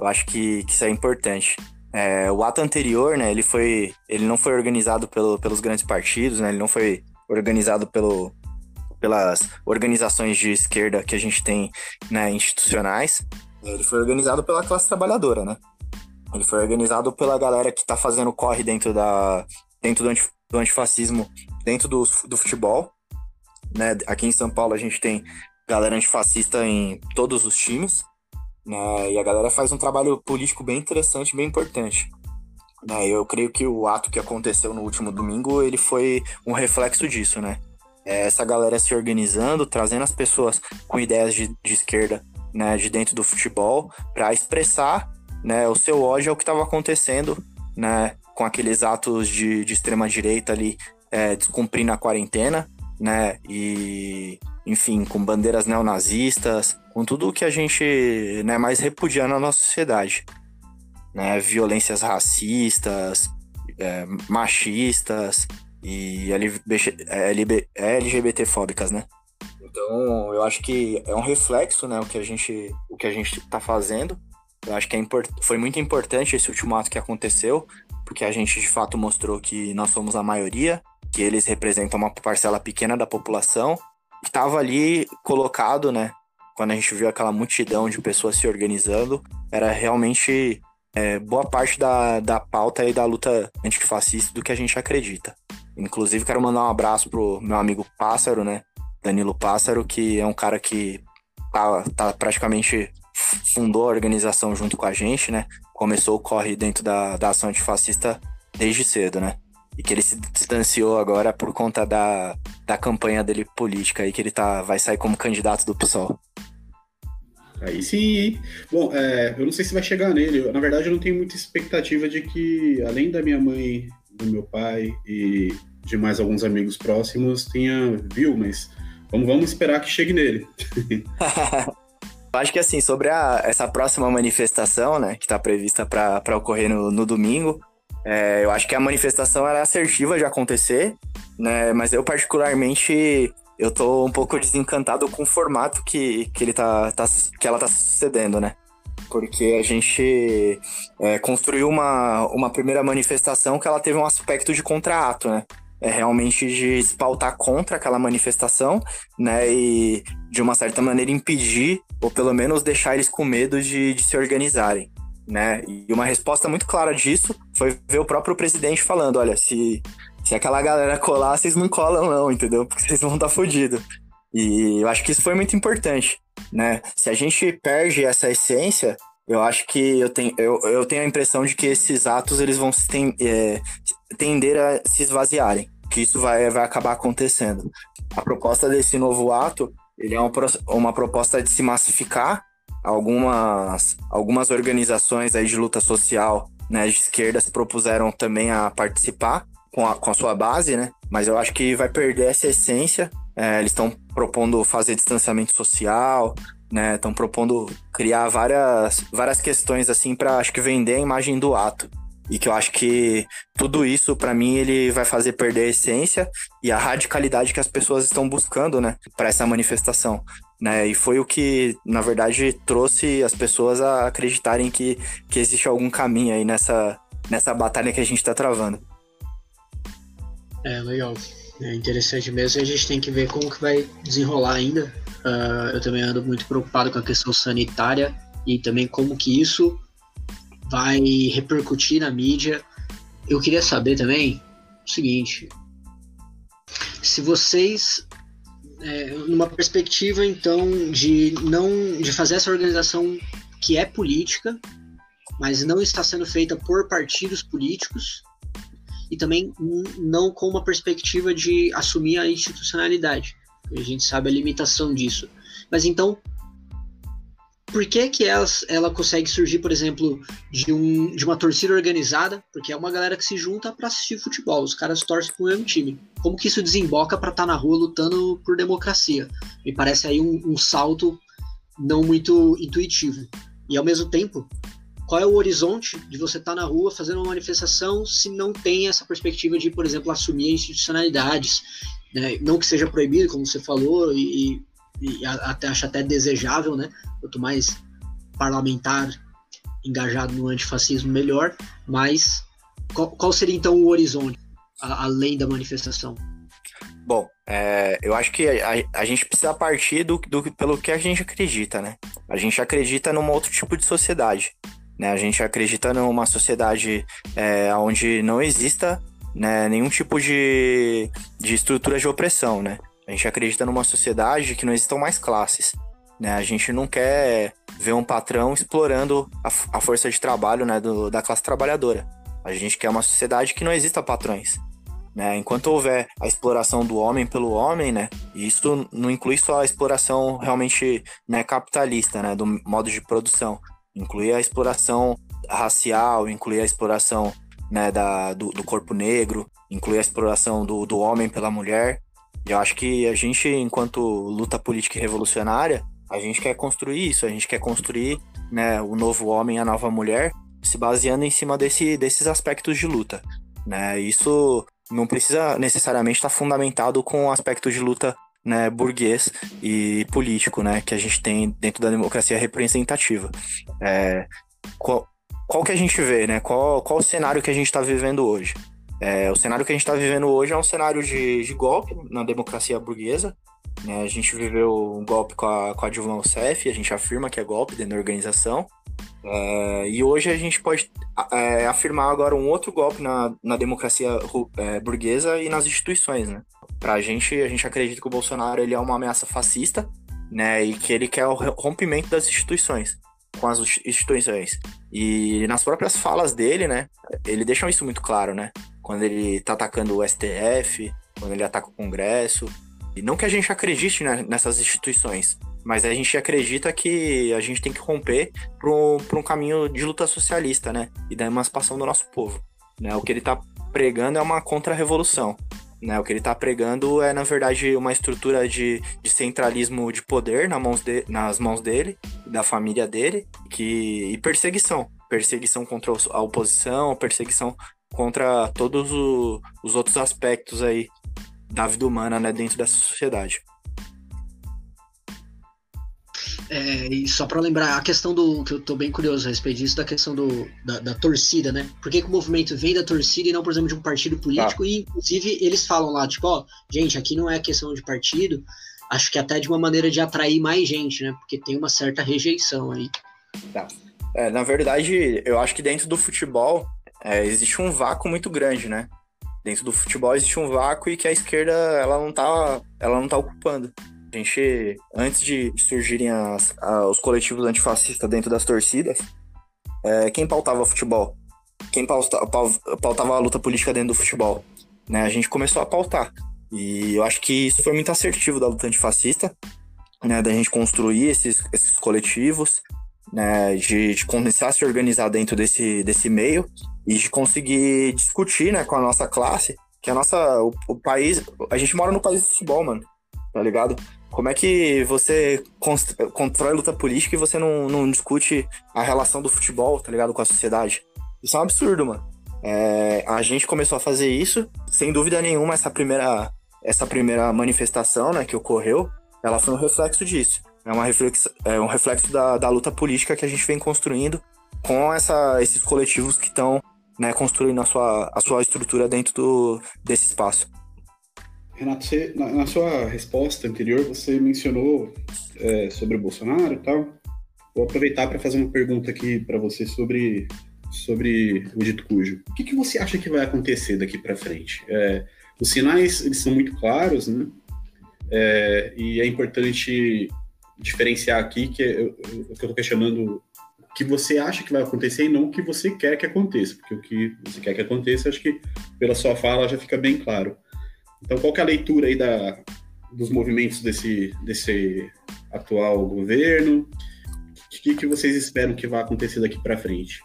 Eu acho que, que isso é importante. É, o ato anterior, né, ele foi, ele não foi organizado pelo, pelos grandes partidos, né, ele não foi organizado pelo, pelas organizações de esquerda que a gente tem, né, institucionais. Ele foi organizado pela classe trabalhadora, né? Ele foi organizado pela galera que tá fazendo corre dentro da dentro do, do antifascismo dentro do, do futebol. Né? Aqui em São Paulo a gente tem galera antifascista em todos os times. Né? E a galera faz um trabalho político bem interessante, bem importante. Né? Eu creio que o ato que aconteceu no último domingo ele foi um reflexo disso, né? É essa galera se organizando, trazendo as pessoas com ideias de, de esquerda, né, de dentro do futebol, para expressar né, o seu ódio ao que estava acontecendo, né, com aqueles atos de, de extrema direita ali é, descumprindo a quarentena, né, e enfim, com bandeiras neonazistas, com tudo o que a gente né, mais repudia na nossa sociedade, né, violências racistas, é, machistas e LGBTfóbicas, né? Então, eu acho que é um reflexo, né, o que a gente, o que a gente está fazendo. Eu acho que é foi muito importante esse ultimato que aconteceu, porque a gente de fato mostrou que nós somos a maioria, que eles representam uma parcela pequena da população, estava ali colocado, né? Quando a gente viu aquela multidão de pessoas se organizando, era realmente é, boa parte da, da pauta e da luta antifascista do que a gente acredita. Inclusive, quero mandar um abraço pro meu amigo Pássaro, né? Danilo Pássaro, que é um cara que tá, tá praticamente fundou a organização junto com a gente, né? Começou o corre dentro da, da ação antifascista desde cedo, né? E que ele se distanciou agora por conta da, da campanha dele política aí, que ele tá, vai sair como candidato do PSOL. Aí sim, hein? Bom, é, eu não sei se vai chegar nele. Na verdade, eu não tenho muita expectativa de que, além da minha mãe, do meu pai e de mais alguns amigos próximos, tenha viu, mas Vamos, vamos esperar que chegue nele. Acho que assim, sobre a, essa próxima manifestação, né, que está prevista para ocorrer no, no domingo, é, eu acho que a manifestação era assertiva de acontecer, né, mas eu particularmente eu tô um pouco desencantado com o formato que, que, ele tá, tá que ela tá sucedendo, né? Porque a gente é, construiu uma, uma primeira manifestação que ela teve um aspecto de contrato, né? é realmente de se pautar contra aquela manifestação, né? E de uma certa maneira impedir, ou pelo menos deixar eles com medo de, de se organizarem. Né? E uma resposta muito clara disso foi ver o próprio presidente falando: olha, se, se aquela galera colar, vocês não colam, não, entendeu? Porque vocês vão estar tá fodidos. E eu acho que isso foi muito importante, né? Se a gente perde essa essência, eu acho que eu tenho, eu, eu tenho a impressão de que esses atos eles vão ten, é, tender a se esvaziarem que isso vai, vai acabar acontecendo. A proposta desse novo ato, ele é uma, uma proposta de se massificar. Algumas, algumas organizações aí de luta social né, de esquerda se propuseram também a participar com a, com a sua base, né? Mas eu acho que vai perder essa essência. É, eles estão propondo fazer distanciamento social, né? Estão propondo criar várias, várias questões assim para acho que vender a imagem do ato e que eu acho que tudo isso para mim ele vai fazer perder a essência e a radicalidade que as pessoas estão buscando, né, para essa manifestação, né? E foi o que, na verdade, trouxe as pessoas a acreditarem que, que existe algum caminho aí nessa nessa batalha que a gente está travando. É legal, é interessante mesmo. A gente tem que ver como que vai desenrolar ainda. Uh, eu também ando muito preocupado com a questão sanitária e também como que isso vai repercutir na mídia. Eu queria saber também o seguinte: se vocês, é, numa perspectiva então de não de fazer essa organização que é política, mas não está sendo feita por partidos políticos e também não com uma perspectiva de assumir a institucionalidade. A gente sabe a limitação disso. Mas então, por que, que ela, ela consegue surgir, por exemplo, de, um, de uma torcida organizada? Porque é uma galera que se junta para assistir futebol, os caras torcem pro mesmo time. Como que isso desemboca para estar tá na rua lutando por democracia? Me parece aí um, um salto não muito intuitivo. E ao mesmo tempo, qual é o horizonte de você estar tá na rua fazendo uma manifestação se não tem essa perspectiva de, por exemplo, assumir institucionalidades? Né? Não que seja proibido, como você falou, e, e até acho até desejável, né? Quanto mais parlamentar engajado no antifascismo, melhor. Mas qual, qual seria então o horizonte a, além da manifestação? Bom, é, eu acho que a, a, gente precisa partir do, do, pelo que a gente acredita, né? A gente acredita num outro tipo de sociedade. Né? A gente acredita numa sociedade é, onde não exista né, nenhum tipo de, de estrutura de opressão, né? A gente acredita numa sociedade que não existam mais classes. Né? A gente não quer ver um patrão explorando a, a força de trabalho né, do, da classe trabalhadora. A gente quer uma sociedade que não exista patrões. Né? Enquanto houver a exploração do homem pelo homem, né? E isso não inclui só a exploração realmente né, capitalista, né? Do modo de produção. Inclui a exploração racial, incluir a exploração né, da, do, do corpo negro, incluir a exploração do, do homem pela mulher. Eu acho que a gente, enquanto luta política e revolucionária, a gente quer construir isso, a gente quer construir né, o novo homem, a nova mulher, se baseando em cima desse, desses aspectos de luta. Né? Isso não precisa necessariamente estar fundamentado com aspectos de luta né, burguês e político, né, que a gente tem dentro da democracia representativa. É, qual, qual, que a gente vê, né? Qual, qual o cenário que a gente está vivendo hoje? É, o cenário que a gente está vivendo hoje é um cenário de, de golpe na democracia burguesa. Né? A gente viveu um golpe com a, com a Dilma Rousseff, a gente afirma que é golpe dentro da organização. É, e hoje a gente pode é, afirmar agora um outro golpe na, na democracia é, burguesa e nas instituições, né? Pra gente, a gente acredita que o Bolsonaro ele é uma ameaça fascista, né? E que ele quer o rompimento das instituições, com as instituições. E nas próprias falas dele, né? Ele deixa isso muito claro, né? Quando ele tá atacando o STF, quando ele ataca o Congresso. E não que a gente acredite nessas instituições, mas a gente acredita que a gente tem que romper para um, caminho de luta socialista, né? E da emancipação do nosso povo. Né? O que ele está pregando é uma contra-revolução. Né? O que ele está pregando é, na verdade, uma estrutura de, de centralismo de poder na mãos de, nas mãos dele, da família dele, que, e perseguição. Perseguição contra a oposição, perseguição contra todos o, os outros aspectos aí da vida humana né, dentro dessa sociedade. É, e só para lembrar, a questão do. que eu tô bem curioso a respeito disso, da questão do, da, da torcida, né? Por que, que, o movimento vem da torcida e não, por exemplo, de um partido político? Ah. E, inclusive, eles falam lá, tipo, ó, gente, aqui não é questão de partido, acho que até de uma maneira de atrair mais gente, né? Porque tem uma certa rejeição aí. Tá. É, na verdade, eu acho que dentro do futebol é, existe um vácuo muito grande, né? Dentro do futebol existe um vácuo e que a esquerda ela não tá, ela não tá ocupando. A gente, antes de surgirem as, os coletivos antifascistas dentro das torcidas, é, quem pautava futebol? Quem pautava, pautava a luta política dentro do futebol? Né? A gente começou a pautar. E eu acho que isso foi muito assertivo da luta antifascista, né? Da gente construir esses, esses coletivos, né? De, de começar a se organizar dentro desse, desse meio e de conseguir discutir, né, com a nossa classe, que a nossa, o, o país, a gente mora no país do futebol, mano, tá ligado? Como é que você constrói luta política e você não, não discute a relação do futebol, tá ligado, com a sociedade? Isso é um absurdo, mano. É, a gente começou a fazer isso, sem dúvida nenhuma, essa primeira, essa primeira manifestação né, que ocorreu, ela foi um reflexo disso. É, uma reflexo, é um reflexo da, da luta política que a gente vem construindo com essa, esses coletivos que estão né, construindo a sua, a sua estrutura dentro do, desse espaço. Renato, você, na, na, sua resposta anterior, você mencionou é, sobre o Bolsonaro e tal. Vou aproveitar para fazer uma pergunta aqui para você sobre, sobre o dito cujo. O que, que você acha que vai acontecer daqui para frente? É, os sinais eles são muito claros, né? É, e é importante diferenciar aqui que eu estou questionando que você acha que vai acontecer e não o que você quer que aconteça, porque o que você quer que aconteça, acho que pela sua fala já fica bem claro. Então, qual é a leitura aí da, dos movimentos desse, desse atual governo? O que, que vocês esperam que vai acontecer daqui para frente?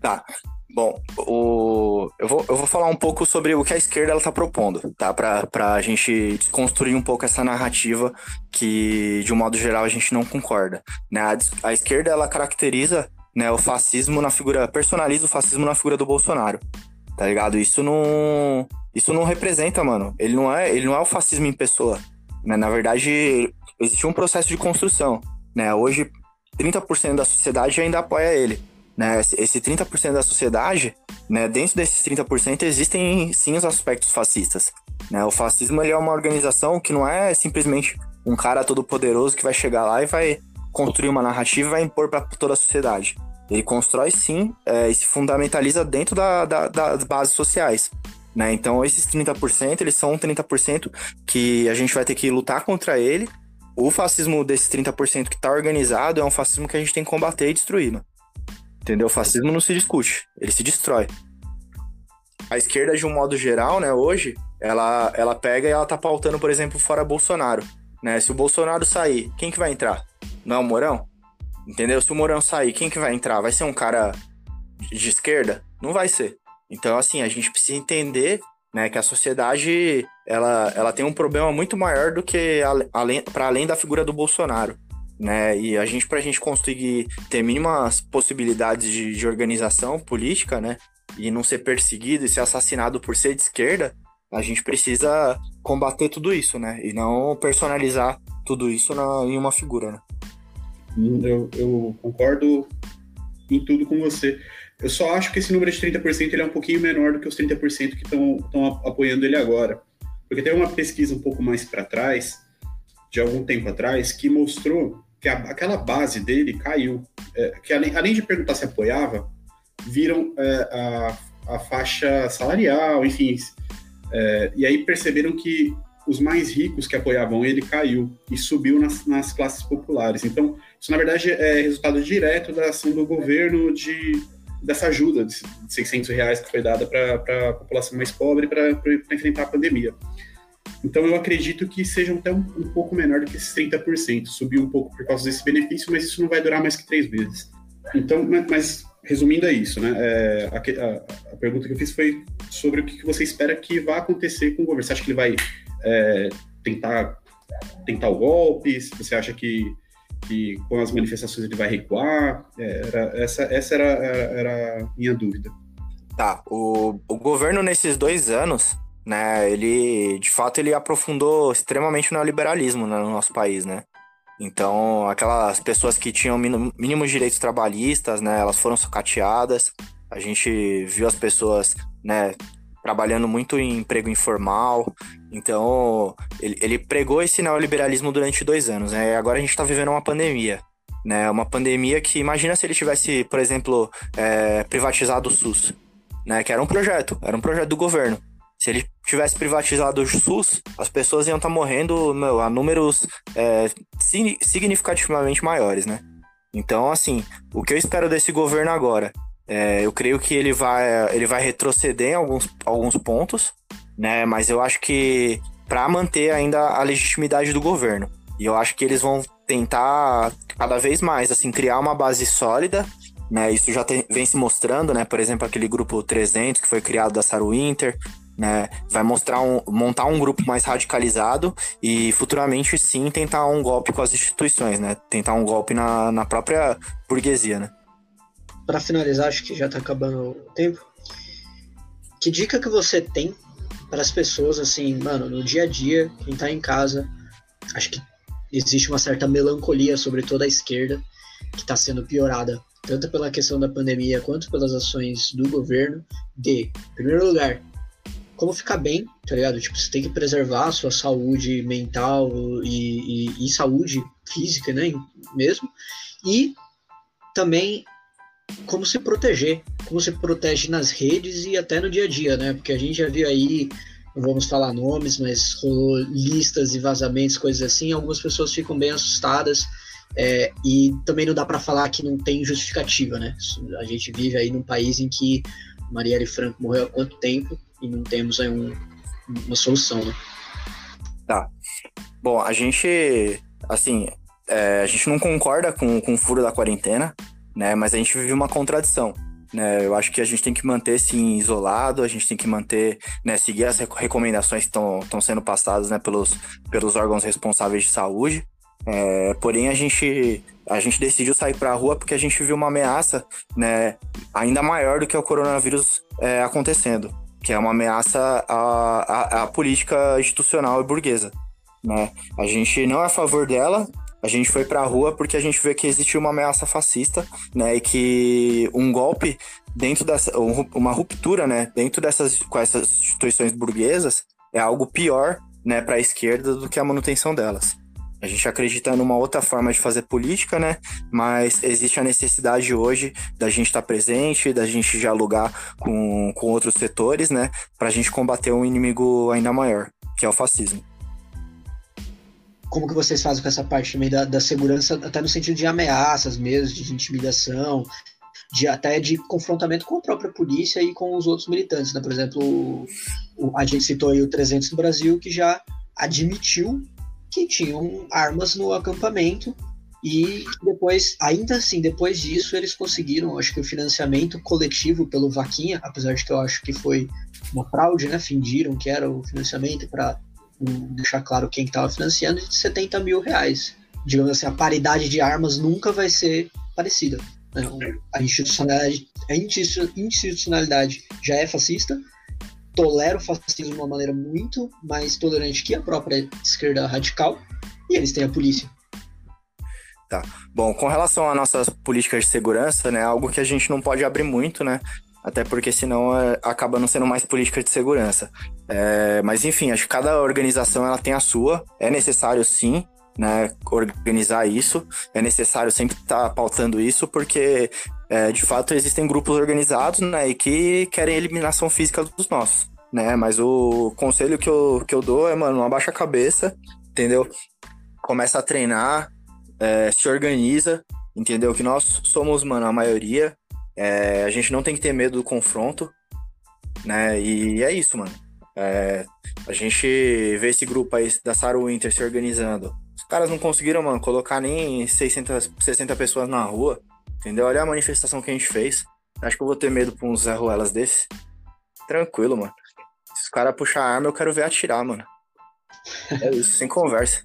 Tá. Bom, o... eu, vou, eu vou falar um pouco sobre o que a esquerda está propondo, tá? Para a gente desconstruir um pouco essa narrativa que, de um modo geral, a gente não concorda. Né? A, a esquerda, ela caracteriza né, o fascismo na figura... personaliza o fascismo na figura do Bolsonaro, tá ligado? Isso não... Isso não representa, mano. Ele não é, ele não é o fascismo em pessoa. Né? Na verdade, existe um processo de construção. Né? Hoje, 30% da sociedade ainda apoia ele. Né? Esse 30% da sociedade, né? dentro desses 30%, existem sim os aspectos fascistas. Né? O fascismo ele é uma organização que não é simplesmente um cara todo poderoso que vai chegar lá e vai construir uma narrativa e vai impor para toda a sociedade. Ele constrói sim é, e se fundamentaliza dentro da, da, das bases sociais. Né? Então, esses 30%, eles são 30% que a gente vai ter que lutar contra ele. O fascismo desses 30% que está organizado é um fascismo que a gente tem que combater e destruir, mano. Entendeu? O fascismo não se discute, ele se destrói. A esquerda, de um modo geral, né, hoje, ela, ela pega e ela tá pautando, por exemplo, fora Bolsonaro. Né? Se o Bolsonaro sair, quem que vai entrar? Não é o Mourão? Entendeu? Se o Mourão sair, quem que vai entrar? Vai ser um cara de esquerda? Não vai ser. Então, assim, a gente precisa entender né, que a sociedade ela, ela tem um problema muito maior do que para além da figura do Bolsonaro. Né? E a gente, para a gente conseguir ter mínimas possibilidades de, de organização política, né? E não ser perseguido e ser assassinado por ser de esquerda, a gente precisa combater tudo isso, né? E não personalizar tudo isso na, em uma figura, né? Eu, eu concordo em tudo com você. Eu só acho que esse número de 30% ele é um pouquinho menor do que os 30% que estão apoiando ele agora. Porque tem uma pesquisa um pouco mais para trás, de algum tempo atrás, que mostrou que a, aquela base dele caiu. É, que além, além, de perguntar se apoiava, viram é, a, a, faixa salarial, enfim. É, e aí perceberam que os mais ricos que apoiavam ele caiu e subiu nas, nas classes populares. Então, isso na verdade é resultado direto da ação do governo de dessa ajuda de 600 reais que foi dada para a população mais pobre para enfrentar a pandemia. Então eu acredito que seja até um, um, pouco menor do que esses 30%, subiu um pouco por causa desse benefício, mas isso não vai durar mais que três meses. Então, mas resumindo é isso, né? É, a, a, a, pergunta que eu fiz foi sobre o que você espera que vá acontecer com o governo. Você acha que ele vai é, tentar tentar o golpe? Você acha que que com as manifestações ele vai recuar? É, era, essa essa era, era, era a minha dúvida. Tá, o, o governo nesses dois anos, né, ele, de fato, ele aprofundou extremamente o neoliberalismo né, no nosso país, né? Então, aquelas pessoas que tinham mínimos direitos trabalhistas, né, elas foram sucateadas. A gente viu as pessoas, né, trabalhando muito em emprego informal. Então, ele, ele pregou esse neoliberalismo durante dois anos, né? E agora a gente está vivendo uma pandemia. Né, uma pandemia que imagina se ele tivesse, por exemplo, é, privatizado o SUS, né, que era um projeto, era um projeto do governo. Se ele tivesse privatizado o SUS, as pessoas iam estar tá morrendo meu, a números é, significativamente maiores, né? Então, assim, o que eu espero desse governo agora é, eu creio que ele vai, ele vai retroceder em alguns, alguns pontos, né? Mas eu acho que para manter ainda a legitimidade do governo. E eu acho que eles vão tentar cada vez mais assim criar uma base sólida, né? Isso já tem, vem se mostrando, né? Por exemplo, aquele grupo 300 que foi criado da Saru Inter, né? Vai mostrar um, montar um grupo mais radicalizado e futuramente sim tentar um golpe com as instituições, né? Tentar um golpe na, na própria burguesia, né? para finalizar, acho que já está acabando o tempo. Que dica que você tem para as pessoas, assim, mano, no dia a dia, quem está em casa, acho que existe uma certa melancolia sobre toda a esquerda que está sendo piorada, tanto pela questão da pandemia quanto pelas ações do governo. De, em primeiro lugar, como ficar bem, tá ligado? Tipo, você tem que preservar a sua saúde mental e, e, e saúde física, né? Mesmo. E também como se proteger, como se protege nas redes e até no dia a dia, né? Porque a gente já viu aí, não vamos falar nomes, mas rolou listas e vazamentos, coisas assim, algumas pessoas ficam bem assustadas. É, e também não dá para falar que não tem justificativa, né? A gente vive aí num país em que Marielle Franco morreu há quanto tempo e não temos aí um, uma solução, né? Tá. Bom, a gente, assim, é, a gente não concorda com, com o furo da quarentena, né? Mas a gente vive uma contradição. Né, eu acho que a gente tem que manter sim isolado, a gente tem que manter, né, seguir as recomendações que estão sendo passadas né, pelos, pelos órgãos responsáveis de saúde. É, porém, a gente, a gente decidiu sair para a rua porque a gente viu uma ameaça né, ainda maior do que o coronavírus é, acontecendo, que é uma ameaça à, à, à política institucional e burguesa. Né? A gente não é a favor dela, a gente foi para a rua porque a gente vê que existe uma ameaça fascista, né, e que um golpe dentro dessa, uma ruptura, né, dentro dessas com essas instituições burguesas é algo pior, né, para a esquerda do que a manutenção delas. A gente acredita numa outra forma de fazer política, né? Mas existe a necessidade hoje da gente estar tá presente, da gente dialogar com, com outros setores, né? Para a gente combater um inimigo ainda maior, que é o fascismo como que vocês fazem com essa parte também da, da segurança, até no sentido de ameaças mesmo, de intimidação, de até de confrontamento com a própria polícia e com os outros militantes, né? Por exemplo, o, a gente citou aí o 300 do Brasil, que já admitiu que tinham armas no acampamento E depois, ainda assim, depois disso, eles conseguiram, acho que o financiamento coletivo pelo Vaquinha, apesar de que eu acho que foi uma fraude, né? Fingiram que era o financiamento para deixar claro quem estava financiando, de 70 mil reais. Digamos assim, a paridade de armas nunca vai ser parecida. Né? A institucionalidade, a institucionalidade já é fascista, tolera o fascismo de uma maneira muito mais tolerante que a própria esquerda radical, e eles têm a polícia. Tá. Bom, com relação às nossas políticas de segurança, né, algo que a gente não pode abrir muito, né, até porque senão é, acaba não sendo mais política de segurança. É, mas enfim, acho que cada organização ela tem a sua. É necessário sim, né, organizar isso. É necessário sempre estar tá pautando isso, porque é, de fato existem grupos organizados, né, e que querem eliminação física dos nossos, né. Mas o conselho que eu, que eu dou é, mano, não abaixa a cabeça, entendeu? Começa a treinar, é, se organiza, entendeu? Que nós somos, mano, a maioria. É, a gente não tem que ter medo do confronto, né? E é isso, mano. É, a gente vê esse grupo aí da Saru Winter se organizando. Os caras não conseguiram, mano, colocar nem 600, 60 pessoas na rua, entendeu? Olha a manifestação que a gente fez. Acho que eu vou ter medo pra uns Zé Ruelas desse. Tranquilo, mano. Caras puxar arma, eu quero ver atirar, mano. É isso, sem conversa.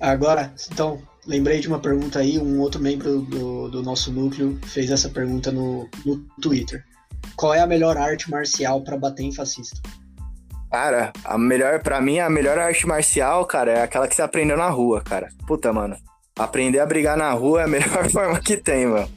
Agora, então, lembrei de uma pergunta aí, um outro membro do, do nosso núcleo fez essa pergunta no, no Twitter. Qual é a melhor arte marcial para bater em fascista? Cara, a melhor, para mim, a melhor arte marcial, cara, é aquela que você aprendeu na rua, cara. Puta, mano. Aprender a brigar na rua é a melhor forma que tem, mano.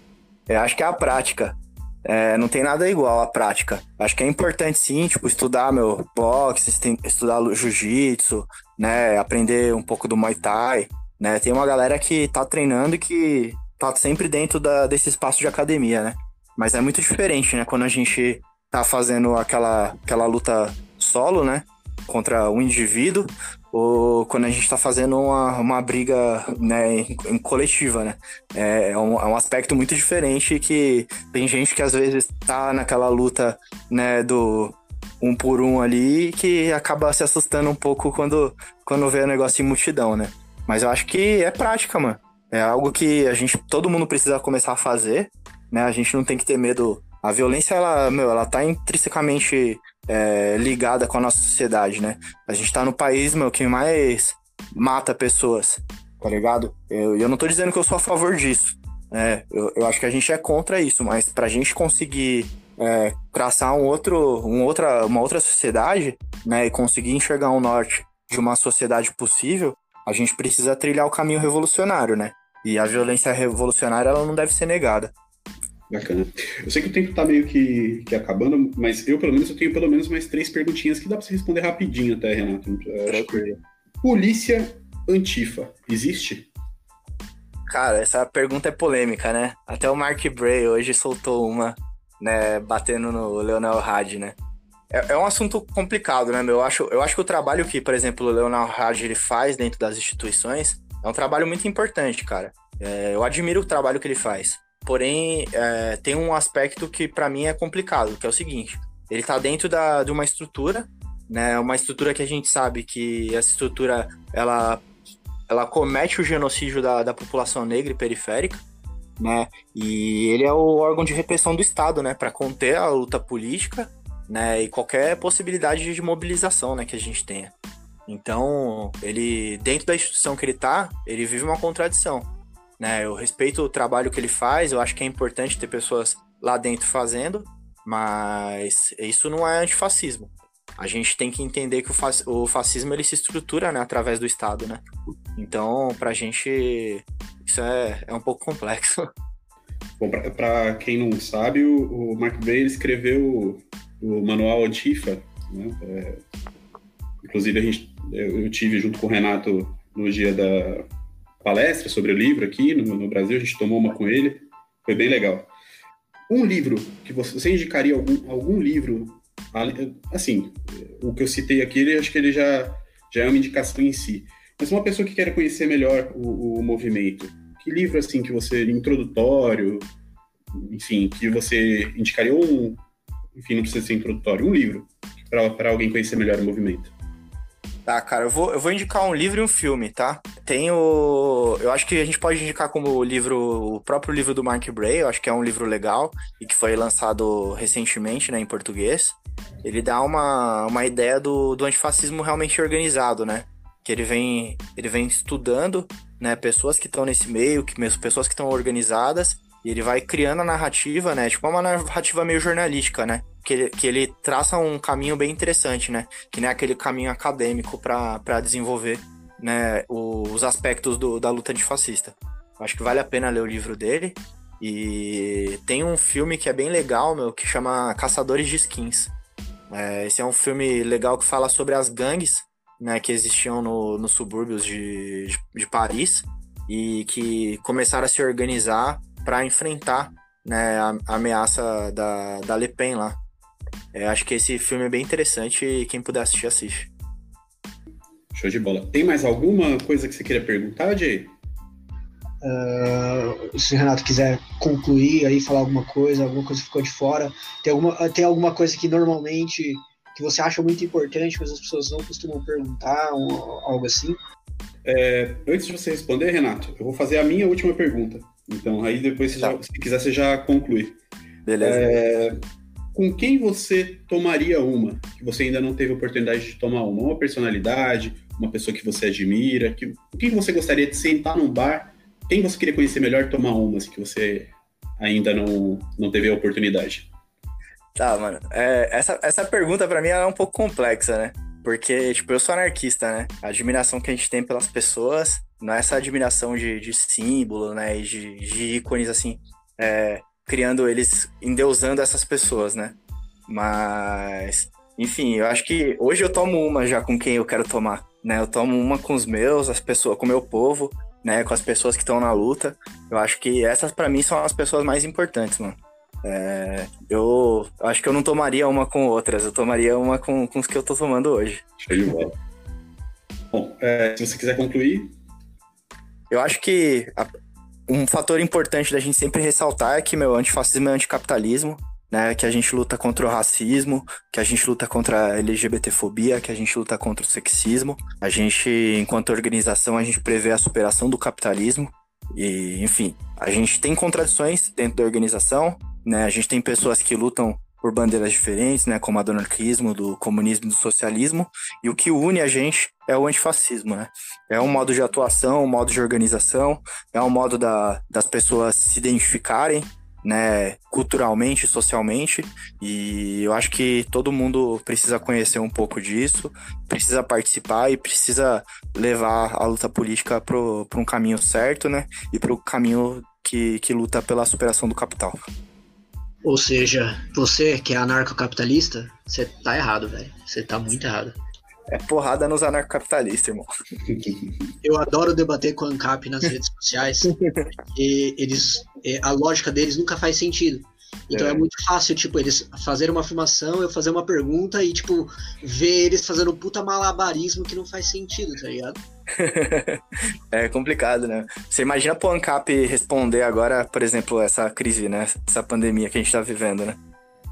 Eu acho que é a prática. É, não tem nada igual à prática. Acho que é importante sim, tipo, estudar meu boxe, estudar jiu-jitsu, né? Aprender um pouco do Muay Thai né? Tem uma galera que tá treinando e que tá sempre dentro da, desse espaço de academia, né? Mas é muito diferente, né? Quando a gente tá fazendo aquela, aquela luta solo, né? Contra um indivíduo, ou quando a gente tá fazendo uma, uma briga né, em, em coletiva, né? É, é, um, é um aspecto muito diferente que tem gente que às vezes tá naquela luta, né, do um por um ali que acaba se assustando um pouco quando, quando vê o negócio em multidão, né? Mas eu acho que é prática, mano. É algo que a gente, todo mundo precisa começar a fazer, né? A gente não tem que ter medo. A violência, ela, meu, ela tá intrinsecamente é, ligada com a nossa sociedade, né? A gente tá no país, meu, que mais mata pessoas, tá ligado? Eu, eu não tô dizendo que eu sou a favor disso, né? Eu, eu acho que a gente é contra isso, mas pra gente conseguir é, traçar um outro, um outra, uma outra sociedade, né? E conseguir enxergar um norte de uma sociedade possível, a gente precisa trilhar o caminho revolucionário, né? E a violência revolucionária ela não deve ser negada. Bacana. Eu sei que o tempo tá meio que, que acabando, mas eu, pelo menos, eu tenho pelo menos mais três perguntinhas que dá pra você responder rapidinho até, Renato. Tranquilo. Polícia Antifa, existe? Cara, essa pergunta é polêmica, né? Até o Mark Bray hoje soltou uma, né, batendo no Leonel Hadi, né? É, é, um assunto complicado, né, meu? Eu acho, eu acho que o trabalho que, por exemplo, o Leonardo Hard ele faz dentro das instituições é um trabalho muito importante, cara. É, eu admiro o trabalho que ele faz. Porém, é, tem um aspecto que para mim é complicado, que é o seguinte: ele tá dentro da, de uma estrutura, né? Uma estrutura que a gente sabe que essa estrutura ela, ela comete o genocídio da, da população negra e periférica, né? E ele é o órgão de repressão do Estado, né? Para conter a luta política né? E qualquer possibilidade de mobilização, né, que a gente tenha. Então, ele dentro da instituição que ele tá, ele vive uma contradição, né? Eu respeito o trabalho que ele faz, eu acho que é importante ter pessoas lá dentro fazendo, mas isso não é antifascismo. A gente tem que entender que o, fascismo ele se estrutura né, através do Estado, né? Então, pra gente, isso é, é um pouco complexo. Bom, para quem não sabe, o, o Mark Bay escreveu o manual Antifa, né? É, inclusive a gente, eu, eu, tive junto com o Renato no dia da palestra sobre o livro aqui no, no, Brasil, a gente tomou uma com ele, foi bem legal. Um livro que você, você indicaria algum, algum livro, assim, o que eu citei aqui, ele, acho que ele já, já é uma indicação em si. Mas uma pessoa que quer conhecer melhor o, o movimento, que livro assim que você introdutório, enfim, que você indicaria um, enfim, não precisa ser introdutório, um livro para alguém conhecer melhor o movimento. Tá, cara, eu vou, eu vou indicar um livro e um filme, tá? tem o. Eu acho que a gente pode indicar como o livro, o próprio livro do Mark Bray, eu acho que é um livro legal e que foi lançado recentemente, né, em português. Ele dá uma, uma ideia do, do antifascismo realmente organizado, né? Que ele vem, ele vem estudando, né, pessoas que estão nesse meio, que pessoas que estão organizadas, e ele vai criando a narrativa, né? Tipo uma narrativa meio jornalística, né? Que ele, que ele traça um caminho bem interessante, né? Que nem aquele caminho acadêmico para desenvolver né, os aspectos do, da luta antifascista. Acho que vale a pena ler o livro dele. E tem um filme que é bem legal, meu, que chama Caçadores de Skins. É, esse é um filme legal que fala sobre as gangues né, que existiam no, nos subúrbios de, de, de Paris e que começaram a se organizar para enfrentar né, a, a, ameaça da, da Le Pen lá. É, acho que esse filme é bem interessante e quem puder assistir, assiste. Show de bola. Tem mais alguma coisa que você queria perguntar, Jay? Uh, se o Renato quiser concluir aí, falar alguma coisa, alguma coisa que ficou de fora, tem alguma, tem alguma coisa que normalmente que você acha muito importante, mas as pessoas não costumam perguntar, ou, algo assim? É, antes de você responder, Renato, eu vou fazer a minha última pergunta. Então, aí depois, tá. já, se quiser, você já conclui. Beleza. É, com quem você tomaria uma, que você ainda não teve oportunidade de tomar uma? Uma personalidade, uma pessoa que você admira, que, quem você gostaria de sentar num bar? Quem você queria conhecer melhor tomar uma, assim, que você ainda não, não teve a oportunidade? Tá, mano. É, essa, essa pergunta para mim é um pouco complexa, né? Porque, tipo, eu sou anarquista, né? A admiração que a gente tem pelas pessoas não é essa admiração de, de símbolo, né? E de, de ícones, assim. É, criando eles, endeusando essas pessoas, né? Mas, enfim, eu acho que hoje eu tomo uma já com quem eu quero tomar, né? Eu tomo uma com os meus, as pessoas, com o meu povo, né? Com as pessoas que estão na luta. Eu acho que essas para mim são as pessoas mais importantes, mano. É, eu acho que eu não tomaria uma com outras, eu tomaria uma com, com os que eu tô tomando hoje. Show de bola. Bom, é, se você quiser concluir. Eu acho que a, um fator importante da gente sempre ressaltar é que, meu, antifascismo é anticapitalismo, né? Que a gente luta contra o racismo, que a gente luta contra a LGBTfobia, que a gente luta contra o sexismo. A gente, enquanto organização, a gente prevê a superação do capitalismo. E, enfim, a gente tem contradições dentro da organização, né? A gente tem pessoas que lutam por bandeiras diferentes, né, como a do anarquismo, do comunismo e do socialismo, e o que une a gente é o antifascismo, né? É um modo de atuação, um modo de organização, é um modo da, das pessoas se identificarem, né, culturalmente, socialmente, e eu acho que todo mundo precisa conhecer um pouco disso, precisa participar e precisa levar a luta política para um caminho certo, né, e para o caminho que, que luta pela superação do capital. Ou seja, você que é anarcocapitalista, você tá errado, velho. Você tá muito errado. É porrada nos anarcocapitalistas, irmão. Eu adoro debater com a ANCAP nas redes sociais. e eles, a lógica deles nunca faz sentido. Então é. é. muito fácil, tipo, eles fazerem uma afirmação, eu fazer uma pergunta e, tipo, ver eles fazendo um puta malabarismo que não faz sentido, tá ligado? é complicado, né? Você imagina pro ANCAP responder agora, por exemplo, essa crise, né? Essa pandemia que a gente tá vivendo, né?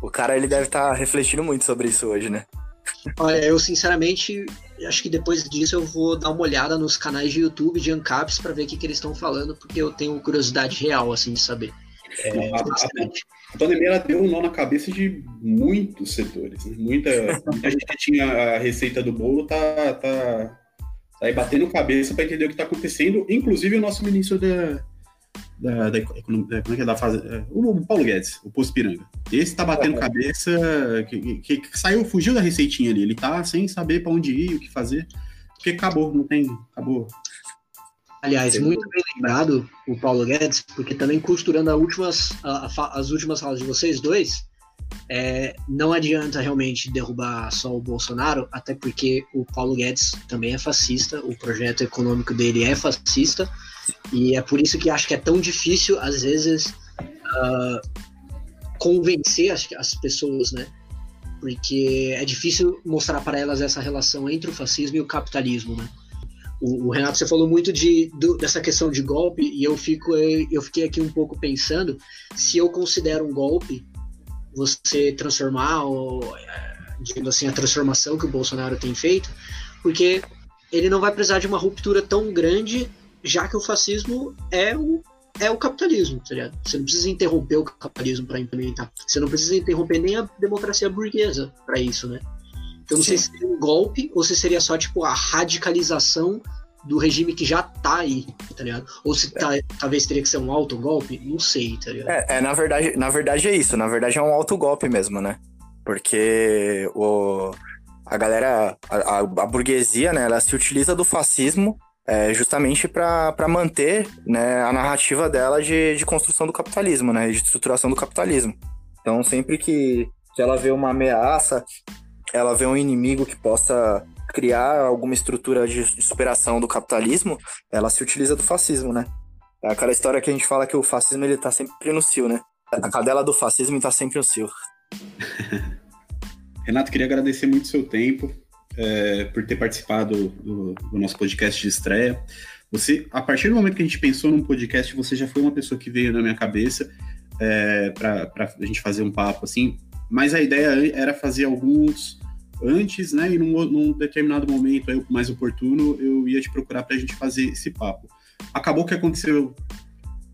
O cara, ele deve estar tá refletindo muito sobre isso hoje, né? Olha, eu sinceramente acho que depois disso eu vou dar uma olhada nos canais de YouTube de ANCAPs para ver o que, que eles estão falando, porque eu tenho curiosidade real, assim, de saber. É, a, a, pandemia ela deu um nó na cabeça de muitos setores. Né? Muita, muita gente que tinha a receita do bolo tá, tá, aí batendo cabeça para entender o que está acontecendo, inclusive o nosso ministro da, da, da, como é que é da fase, é, o Paulo Guedes, o Posto Piranga. Esse tá batendo é. cabeça, que, que, que, saiu, fugiu da receitinha ali. Ele tá sem saber para onde ir, o que fazer, porque acabou, não tem, acabou. Aliás, muito bem lembrado o Paulo Guedes, porque também costurando últimas, a, a, as últimas falas de vocês dois, é, não adianta realmente derrubar só o Bolsonaro, até porque o Paulo Guedes também é fascista, o projeto econômico dele é fascista, e é por isso que acho que é tão difícil, às vezes, uh, convencer as, as pessoas, né? Porque é difícil mostrar para elas essa relação entre o fascismo e o capitalismo, né? O, o, Renato, você falou muito de, do, dessa questão de golpe e eu, fico, eu fiquei aqui um pouco pensando se eu considero um golpe você transformar, ou, é, digamos assim, a transformação que o Bolsonaro tem feito, porque ele não vai precisar de uma ruptura tão grande, já que o fascismo é o, é o capitalismo, tá ligado? Você não precisa interromper o capitalismo para implementar. Você não precisa interromper nem a democracia burguesa para isso, né? Então não Sim. sei se seria um golpe ou se seria só, tipo, a radicalização do regime que já tá aí, tá ligado? Ou se tá- talvez teria que ser um autogolpe, não sei, tá ligado? É, é, na verdade, na verdade é isso. Na verdade é um autogolpe mesmo, né? Porque o, a galera, a, a- a burguesia, né, ela se utiliza do fascismo é, justamente para manter né, a narrativa dela de, de construção do capitalismo, né? De estruturação do capitalismo. Então, sempre que, que ela vê uma ameaça, ela vê um inimigo que possa criar alguma estrutura de, superação do capitalismo, ela se utiliza do fascismo, né? É aquela história que a gente fala que o fascismo ele tá sempre no cio, né? A cadela do fascismo tá sempre no cio. Renato, queria agradecer muito o seu tempo, é, por ter participado do, do nosso podcast de estreia. Você, a partir do momento que a gente pensou num podcast, você já foi uma pessoa que veio na minha cabeça é, para a gente fazer um papo assim. Mas a ideia era fazer alguns antes, né? E num, num determinado momento aí, mais oportuno, eu ia te procurar para a gente fazer esse papo. Acabou que aconteceu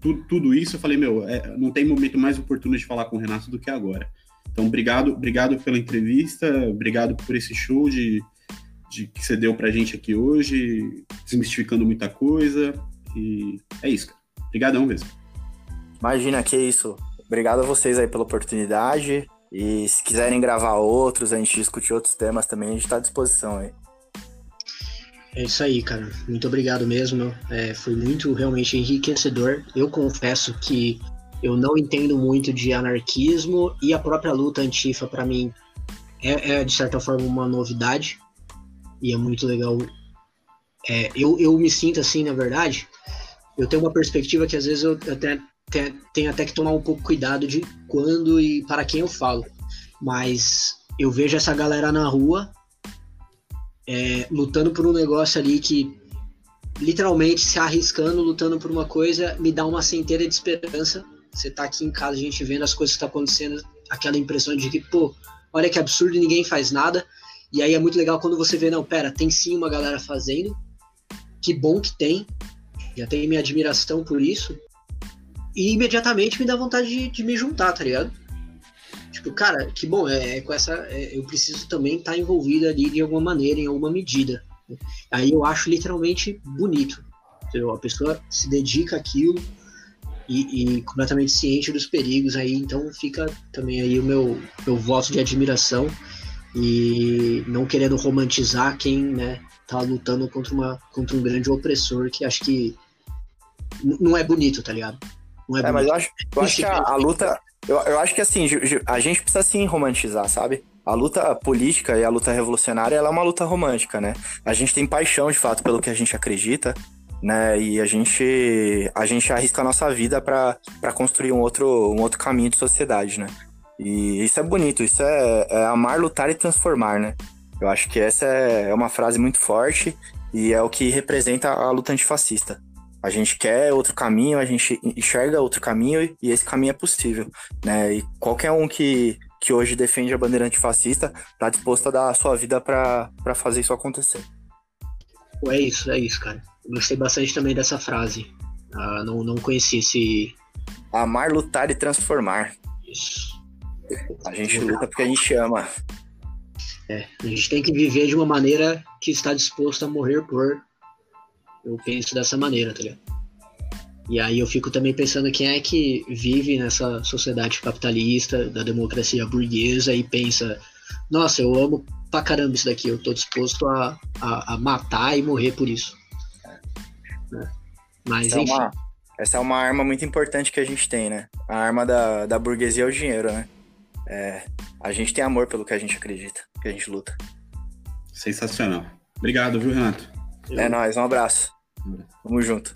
tudo, tudo isso. Eu falei, meu, é, não tem momento mais oportuno de falar com o Renato do que agora. Então, obrigado, obrigado pela entrevista, obrigado por esse show de, de que você deu pra gente aqui hoje, desmistificando muita coisa. E é isso, cara. Obrigadão mesmo. Imagina que isso. Obrigado a vocês aí pela oportunidade. E se quiserem gravar outros, a gente discutir outros temas também, a gente tá à disposição aí. É isso aí, cara. Muito obrigado mesmo. É, foi muito realmente enriquecedor. Eu confesso que eu não entendo muito de anarquismo e a própria luta antifa, para mim, é, é, de certa forma uma novidade. E é muito legal. É, eu, eu me sinto assim, na verdade. Eu tenho uma perspectiva que às vezes eu até tenho até que tomar um pouco cuidado de quando e para quem eu falo. Mas eu vejo essa galera na rua é, lutando por um negócio ali que literalmente se arriscando, lutando por uma coisa, me dá uma centelha de esperança. Você tá aqui em casa, a gente vendo as coisas que tá acontecendo, aquela impressão de que, pô, olha que absurdo, ninguém faz nada. E aí é muito legal quando você vê, não, pera, tem sim uma galera fazendo. Que bom que tem. Já tenho minha admiração por isso. E imediatamente me dá vontade de, de me juntar, tá ligado? Tipo, cara, que bom, é, é com essa. é, eu preciso também estar envolvido ali de alguma maneira, em alguma medida. Aí eu acho literalmente bonito. Entendeu? A pessoa se dedica àquilo e, e completamente ciente dos perigos aí, então fica também aí o meu, meu voto de admiração e não querendo romantizar quem, né, tá lutando contra, uma, contra um grande opressor que acho que não é bonito, tá ligado? Não é, É, mas eu acho, eu acho que a, a luta. Eu, eu acho que assim, a gente precisa sim romantizar, sabe? A luta política e a luta revolucionária ela é uma luta romântica, né? A gente tem paixão de fato pelo que a gente acredita, né? E a gente a gente arrisca a nossa vida para construir um outro, um outro caminho de sociedade, né? E isso é bonito, isso é, é amar, lutar e transformar, né? Eu acho que essa é uma frase muito forte e é o que representa a luta antifascista. A gente quer outro caminho, a gente enxerga outro caminho e esse caminho é possível, né? E qualquer um que, que hoje defende a bandeira antifascista tá disposto a dar a sua vida para fazer isso acontecer. É isso, é isso, cara. Gostei bastante também dessa frase. Ah, não, não conheci esse. Amar, lutar e transformar. Isso. A gente luta porque a gente ama. É, a gente tem que viver de uma maneira que está disposto a morrer por. Eu penso dessa maneira, tá ligado? E aí eu fico também pensando quem é que vive nessa sociedade capitalista, da democracia burguesa e pensa, nossa, eu amo pra caramba isso daqui, eu tô disposto a, a, a matar e morrer por isso. Né? Mas Essa é, enfim, uma, essa é uma arma muito importante que a gente tem, né? A arma da, da burguesia é o dinheiro, né? É, a gente tem amor pelo que a gente acredita, que a gente luta. Sensacional. Obrigado, viu, Renato? É nóis, um abraço. Um abraço. Tamo junto.